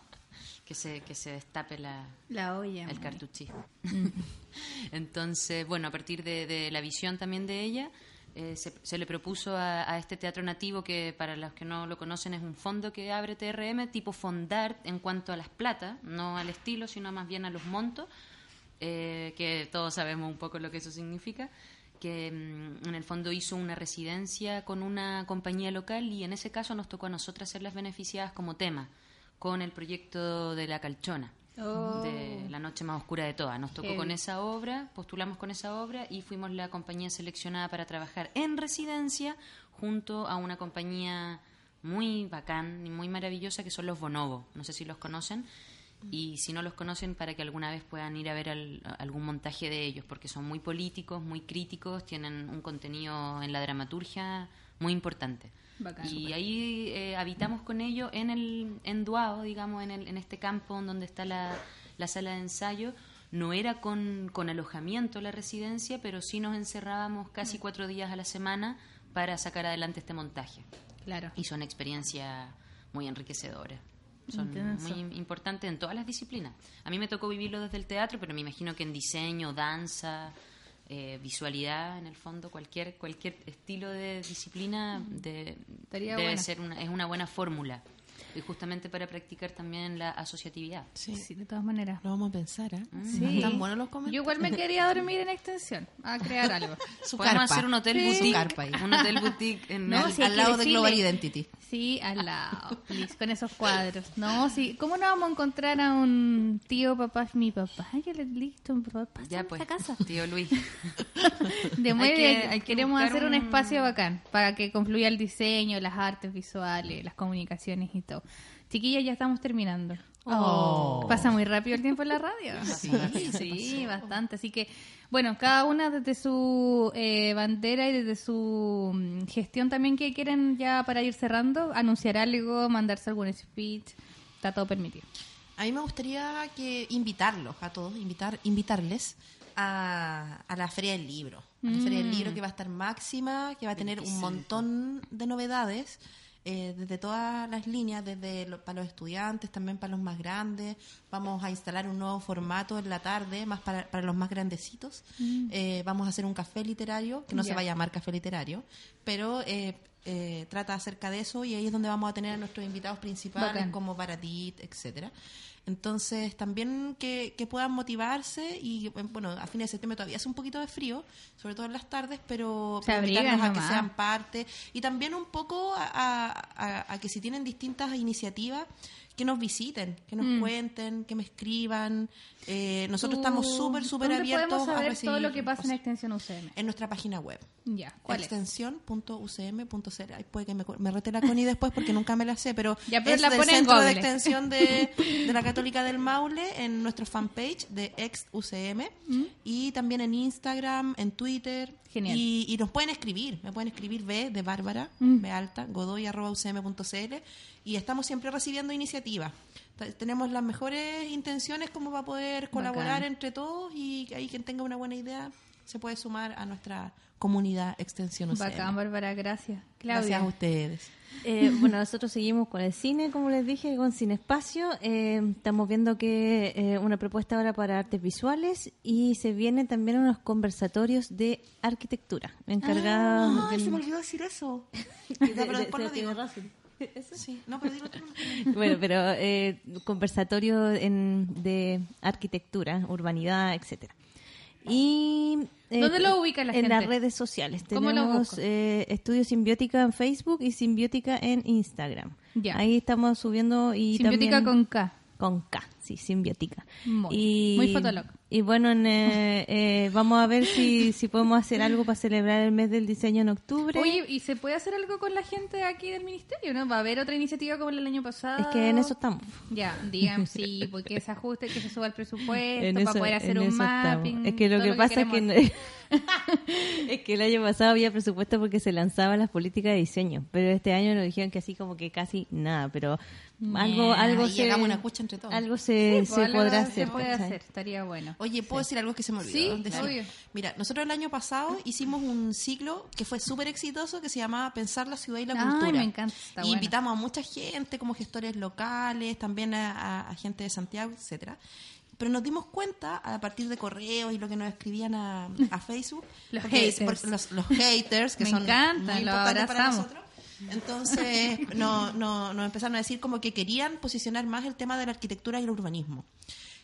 Que se, que se destape la, La olla. el cartuchismo. Entonces, bueno, a partir de, de la visión también de ella, eh, se, se le propuso a, a este teatro nativo, que para los que no lo conocen es un fondo que abre TRM, tipo fondart en cuanto a las plata, no al estilo, sino más bien a los montos, eh, que todos sabemos un poco lo que eso significa que mm, en el fondo hizo una residencia con una compañía local y en ese caso nos tocó a nosotras ser las beneficiadas como tema con el proyecto de la calchona Oh. de La Noche Más Oscura de Todas. Nos tocó Heavy. con esa obra, postulamos con esa obra y fuimos la compañía seleccionada para trabajar en residencia junto a una compañía muy bacán y muy maravillosa que son los Bonobo. No sé si los conocen. Y si no los conocen, para que alguna vez puedan ir a ver al- algún montaje de ellos, porque son muy políticos, muy críticos, tienen un contenido en la dramaturgia muy importante. Bacán. y ahí eh, habitamos con ellos en el en Duao, digamos, en, el, en este campo donde está la, la sala de ensayo. No era con, con alojamiento la residencia, pero sí nos encerrábamos casi cuatro días a la semana para sacar adelante este montaje. Claro. Y son experiencias muy enriquecedoras. Son Intenso. muy im- importantes en todas las disciplinas. A mí me tocó vivirlo desde el teatro, pero me imagino que en diseño, danza, eh, visualidad en el fondo, cualquier cualquier estilo de disciplina de- debe bueno. ser una, es una buena fórmula. Y justamente para practicar también la asociatividad. Sí. Sí, de todas maneras. Lo vamos a pensar, ¿eh? Sí. Están buenos los Yo comentarios. igual me quería dormir en extensión, a crear algo. Su Podemos carpa. hacer un hotel Sí. boutique, Su carpa ahí. un hotel boutique en No, el- sí, hay al lado de. Global Identity. Sí, al lado, please, con esos cuadros. No, sí, ¿cómo no vamos a encontrar a un tío, papá, mi papá? Yo le listo, por favor, ya pues, esta casa. tío Luis. De Hay mueble, que- hay que queremos hacer un... un- espacio bacán para que confluya el diseño, las artes visuales, las comunicaciones y todo. Chiquillas, ya estamos terminando. Oh. Pasa muy rápido el tiempo en la radio. Sí, sí, bastante. Así que, bueno, cada una desde su eh, bandera y desde su mm, gestión también que quieren ya para ir cerrando, anunciar algo, mandarse algún speech, está todo permitido. A mí me gustaría que invitarlos a todos, invitar, invitarles a, a la Feria del Libro. A la Feria del Libro que va a estar máxima, que va a tener un montón de novedades eh, desde todas las líneas, desde lo- para los estudiantes, también para los más grandes. Vamos a instalar un nuevo formato en la tarde, más para, para los más grandecitos. Eh, vamos a hacer un café literario, que no se va a llamar café literario, pero eh, eh, trata acerca de eso y ahí es donde vamos a tener a nuestros invitados principales Bacán. como Baratit, etcétera. Entonces, también que, que puedan motivarse y, bueno, a fines de septiembre todavía hace un poquito de frío, sobre todo en las tardes, pero Se invitarlos a que sean parte. Y también un poco a, a- a- a que si tienen distintas iniciativas, que nos visiten, que nos Mm. cuenten, que me escriban. Eh, nosotros estamos súper, súper ¿dónde abiertos podemos a recibir todo lo que pasa en. Extensión UCM? en nuestra página web Ya, extensión.ucm.cl. Ay, puede que me, me rete la Connie después porque nunca me la sé, pero, Ya, pero es la del Centro de. Extensión de, de la Católica del Maule en nuestro fanpage de ex-UCM y también en Instagram, en Twitter. Genial. Y, y nos pueden escribir, me pueden escribir B de Bárbara, Mm. B alta, godoy arroba ucm.cl y estamos siempre recibiendo iniciativas. Tenemos las mejores intenciones como para poder colaborar Bacán. entre todos y ahí quien tenga una buena idea se puede sumar a nuestra comunidad Extensión UCM. Bacán, Bárbara, gracias. Claudia. Gracias a ustedes. Eh, bueno, nosotros seguimos con el cine, como les dije, con Cine Espacio. Eh, estamos viendo que eh, una propuesta ahora para artes visuales y se vienen también unos conversatorios de arquitectura encargados. Ay, de- se me olvidó decir eso. de- de- de- razón. Sí, no, pero dilo tú. Bueno, pero eh, conversatorios en, de arquitectura, urbanidad, etcétera. Y eh, ¿Dónde lo ubica la en gente? las redes sociales. ¿Cómo lo Tenemos eh, Estudio Simbiótica en Facebook y Simbiótica en Instagram. Ya. Ahí estamos subiendo y Simbiótica también con K. con K, sí, Simbiótica. Muy- y, muy fotolog. Y bueno, en, eh, eh, vamos a ver si, si podemos hacer algo para celebrar el mes del diseño en octubre. Oye, ¿y se puede hacer algo con la gente aquí del ministerio, no? ¿Va a haber otra iniciativa como el año pasado? es que en eso estamos. Ya, digan sí, porque se ajuste, que se suba el presupuesto En para eso- poder hacer un eso estamos. mapping. Es que lo todo que pasa es queremos que, hacer. Es que el año pasado había presupuesto porque se lanzaban las políticas de diseño, pero este año nos dijeron que así como que casi nada, pero algo algo se una cucha entre todos. algo se, Sí, se pues, algo podrá se hacer. puede ¿cachai? hacer, estaría bueno. Oye, ¿puedo decir algo que se me olvidó? Sí, decir? obvio. Mira, nosotros el año pasado hicimos un ciclo que fue súper exitoso que se llamaba Pensar la ciudad y la Ay, cultura. me encanta, está y bueno. invitamos a mucha gente, como gestores locales, también a, a- a gente de Santiago, etcétera. Pero nos dimos cuenta a partir de correos y lo que nos escribían a, a Facebook, Los porque- haters. porque los, los haters que Me son encanta, muy importantes para nosotros. Entonces no, no- nos empezaron a decir como que querían posicionar más el tema de la arquitectura y el urbanismo.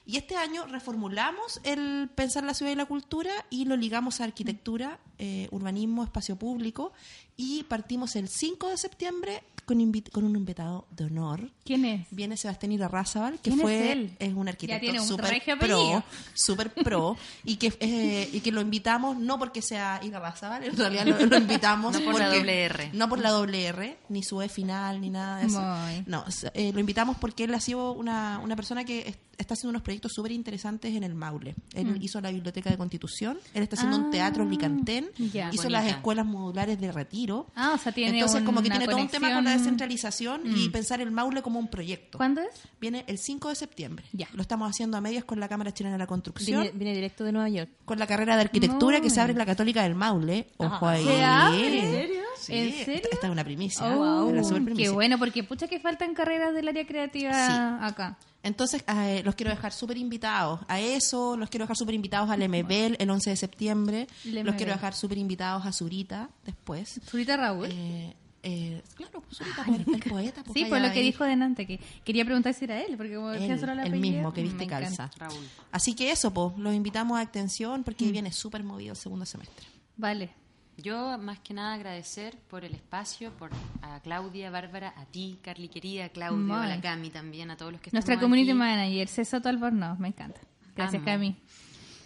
Y este año reformulamos el pensar la ciudad y la cultura y lo ligamos a arquitectura, eh, urbanismo, espacio público y partimos el 5 de septiembre con, invi- con un invitado de honor. ¿Quién es? Viene Sebastián Irarrázaval, que ¿Quién es fue él? un arquitecto un súper pro, súper pro, y que, eh, y que lo invitamos no porque sea Irarrázaval, en realidad lo, lo invitamos No por la doble R. No por la doble R, ni su E final, ni nada de eso. Muy. No, eh, lo invitamos porque él ha sido una, una persona que es- está haciendo unos proyectos súper interesantes en el Maule. Él hizo la Biblioteca de Constitución, él está haciendo Mm. Ah, un teatro en Licantén, hizo Bonita. las escuelas modulares de retiro. Ah, o sea, tiene Entonces, como que una tiene todo un tema con la conexión. descentralización y pensar el Maule como un proyecto. ¿Cuándo es? Viene el 5 de septiembre. Ya. Lo estamos haciendo a medias con la Cámara Chilena de la Construcción. Viene, viene directo de Nueva York. Con la carrera de arquitectura que Muy. se abre en la Católica del Maule. Ojo ahí. ¿Se abre? ¿En serio? Sí, ¿En serio? Esta es una primicia. Oh, es la super qué primicia. bueno, porque pucha que faltan carreras del área creativa Sí. acá. Entonces, eh, los quiero dejar súper invitados a eso, los quiero dejar súper invitados al MBL el 11 de septiembre, El los MBL. quiero dejar súper invitados a Zurita después. Zurita Raúl. Eh, eh, claro, pues Zurita, Ay, pues, el poeta. pues, sí, por lo que dijo delante, que quería preguntar si era él, porque como decía solo la el apellido, mismo que viste calza. Raúl. Así que eso, pues, los invitamos a atención porque Mm. viene súper movido el segundo semestre. Vale. Yo más que nada agradecer por el espacio, por a Claudia, Bárbara, a ti, Carly querida, a Claudio, Muy. a la Cami también, a todos los que Nuestra estamos community aquí. manager, César Albornoz, me encanta. Gracias, Amo. Cami.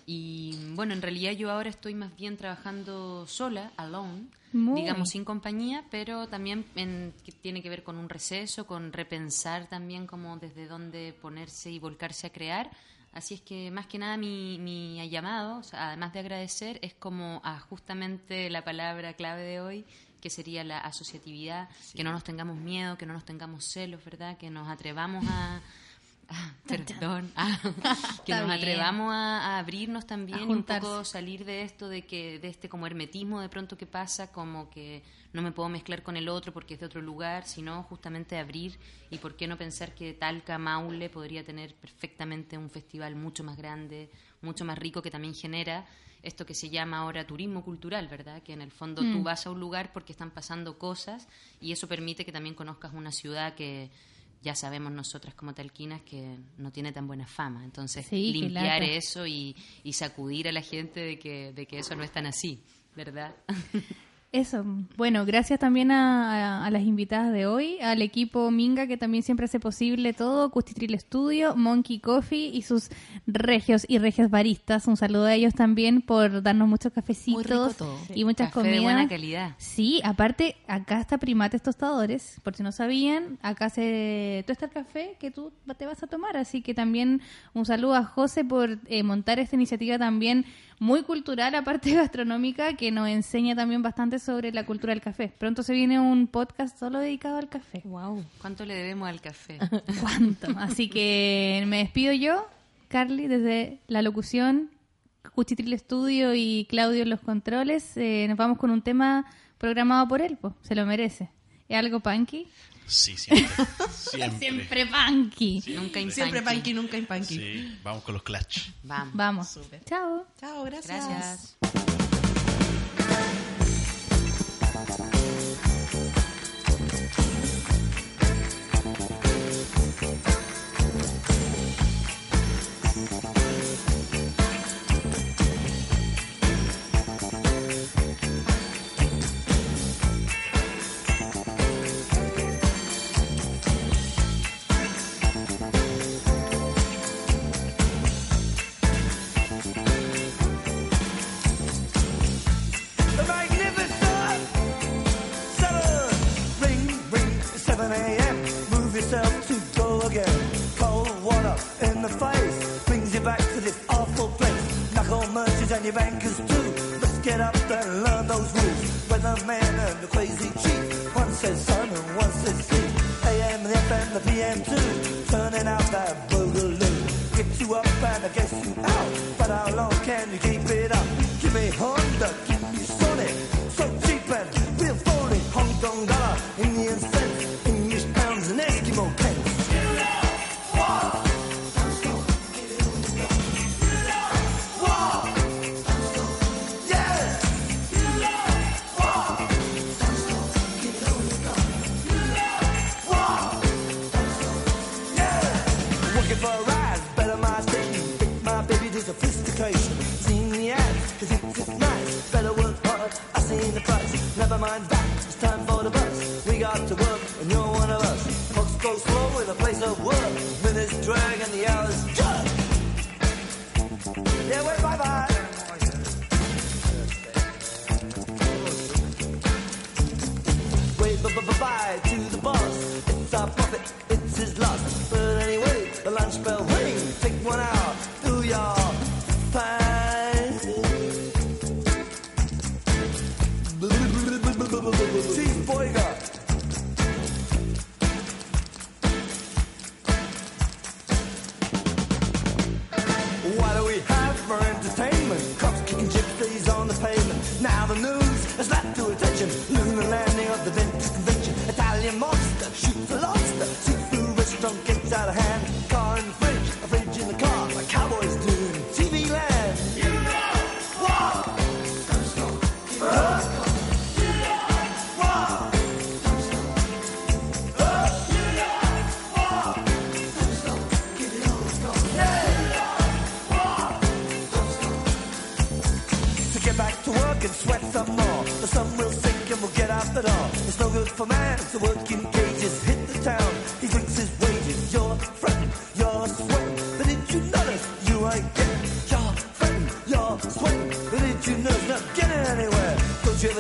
Y bueno, en realidad yo ahora estoy más bien trabajando sola, alone, Muy. digamos sin compañía, pero también en- que tiene que ver con un receso, con repensar también como desde dónde ponerse y volcarse a crear. Así es que más que nada mi, mi llamado, o sea, además de agradecer, es como a justamente la palabra clave de hoy, que sería la asociatividad, que no nos tengamos miedo, que no nos tengamos celos, ¿verdad? Que nos atrevamos a... ah, perdón, ah, que Está nos atrevamos a, a abrirnos A también y un poco salir de esto de que de este como hermetismo de pronto que pasa como que no me puedo mezclar con el otro porque es de otro lugar sino justamente abrir y por qué no pensar que Talca Maule podría tener perfectamente un festival mucho más grande mucho más rico que también genera esto que se llama ahora turismo cultural, ¿verdad? Que en el fondo Mm. tú vas a un lugar porque están pasando cosas y eso permite que también conozcas una ciudad que ya sabemos nosotras como talquinas que no tiene tan buena fama. Entonces, Sí, limpiar eso y, y sacudir a la gente de que, de que eso no es tan así, ¿verdad? Eso, bueno, gracias también a, a- a las invitadas de hoy, al equipo Minga que también siempre hace posible todo, Custitril Studio, Monkey Coffee y sus regios y regios baristas. Un saludo a ellos también por darnos muchos cafecitos y muchas Café de comidas. buena calidad. Sí, aparte, acá está Primates Tostadores, por si no sabían, acá se tuesta el café que tú te vas a tomar, así que también un saludo a José por eh, montar esta iniciativa también muy cultural, aparte gastronómica, que nos enseña también bastante sobre la cultura del café. Pronto se viene un podcast solo dedicado al café. Wow. ¿Cuánto le debemos al café? ¿Cuánto? Así que me despido yo, Carly, desde la locución, Cuchitril Estudio y Claudio en los controles. Eh, nos vamos con un tema programado por él, po. se lo merece. ¿Es algo punky? Sí, siempre. Siempre. Siempre punky. Nunca in Siempre punky. nunca impunky. Sí, vamos con los clutch. Vamos. Vamos. Chao. Chao, gracias. Gracias.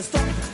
stop.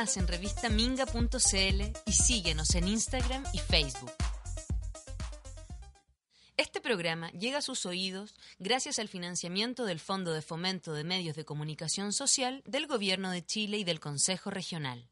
más en revistaminga.cl y síguenos en Instagram y Facebook. Este programa llega a sus oídos gracias al financiamiento del Fondo de Fomento de Medios de Comunicación Social del Gobierno de Chile y del Consejo Regional.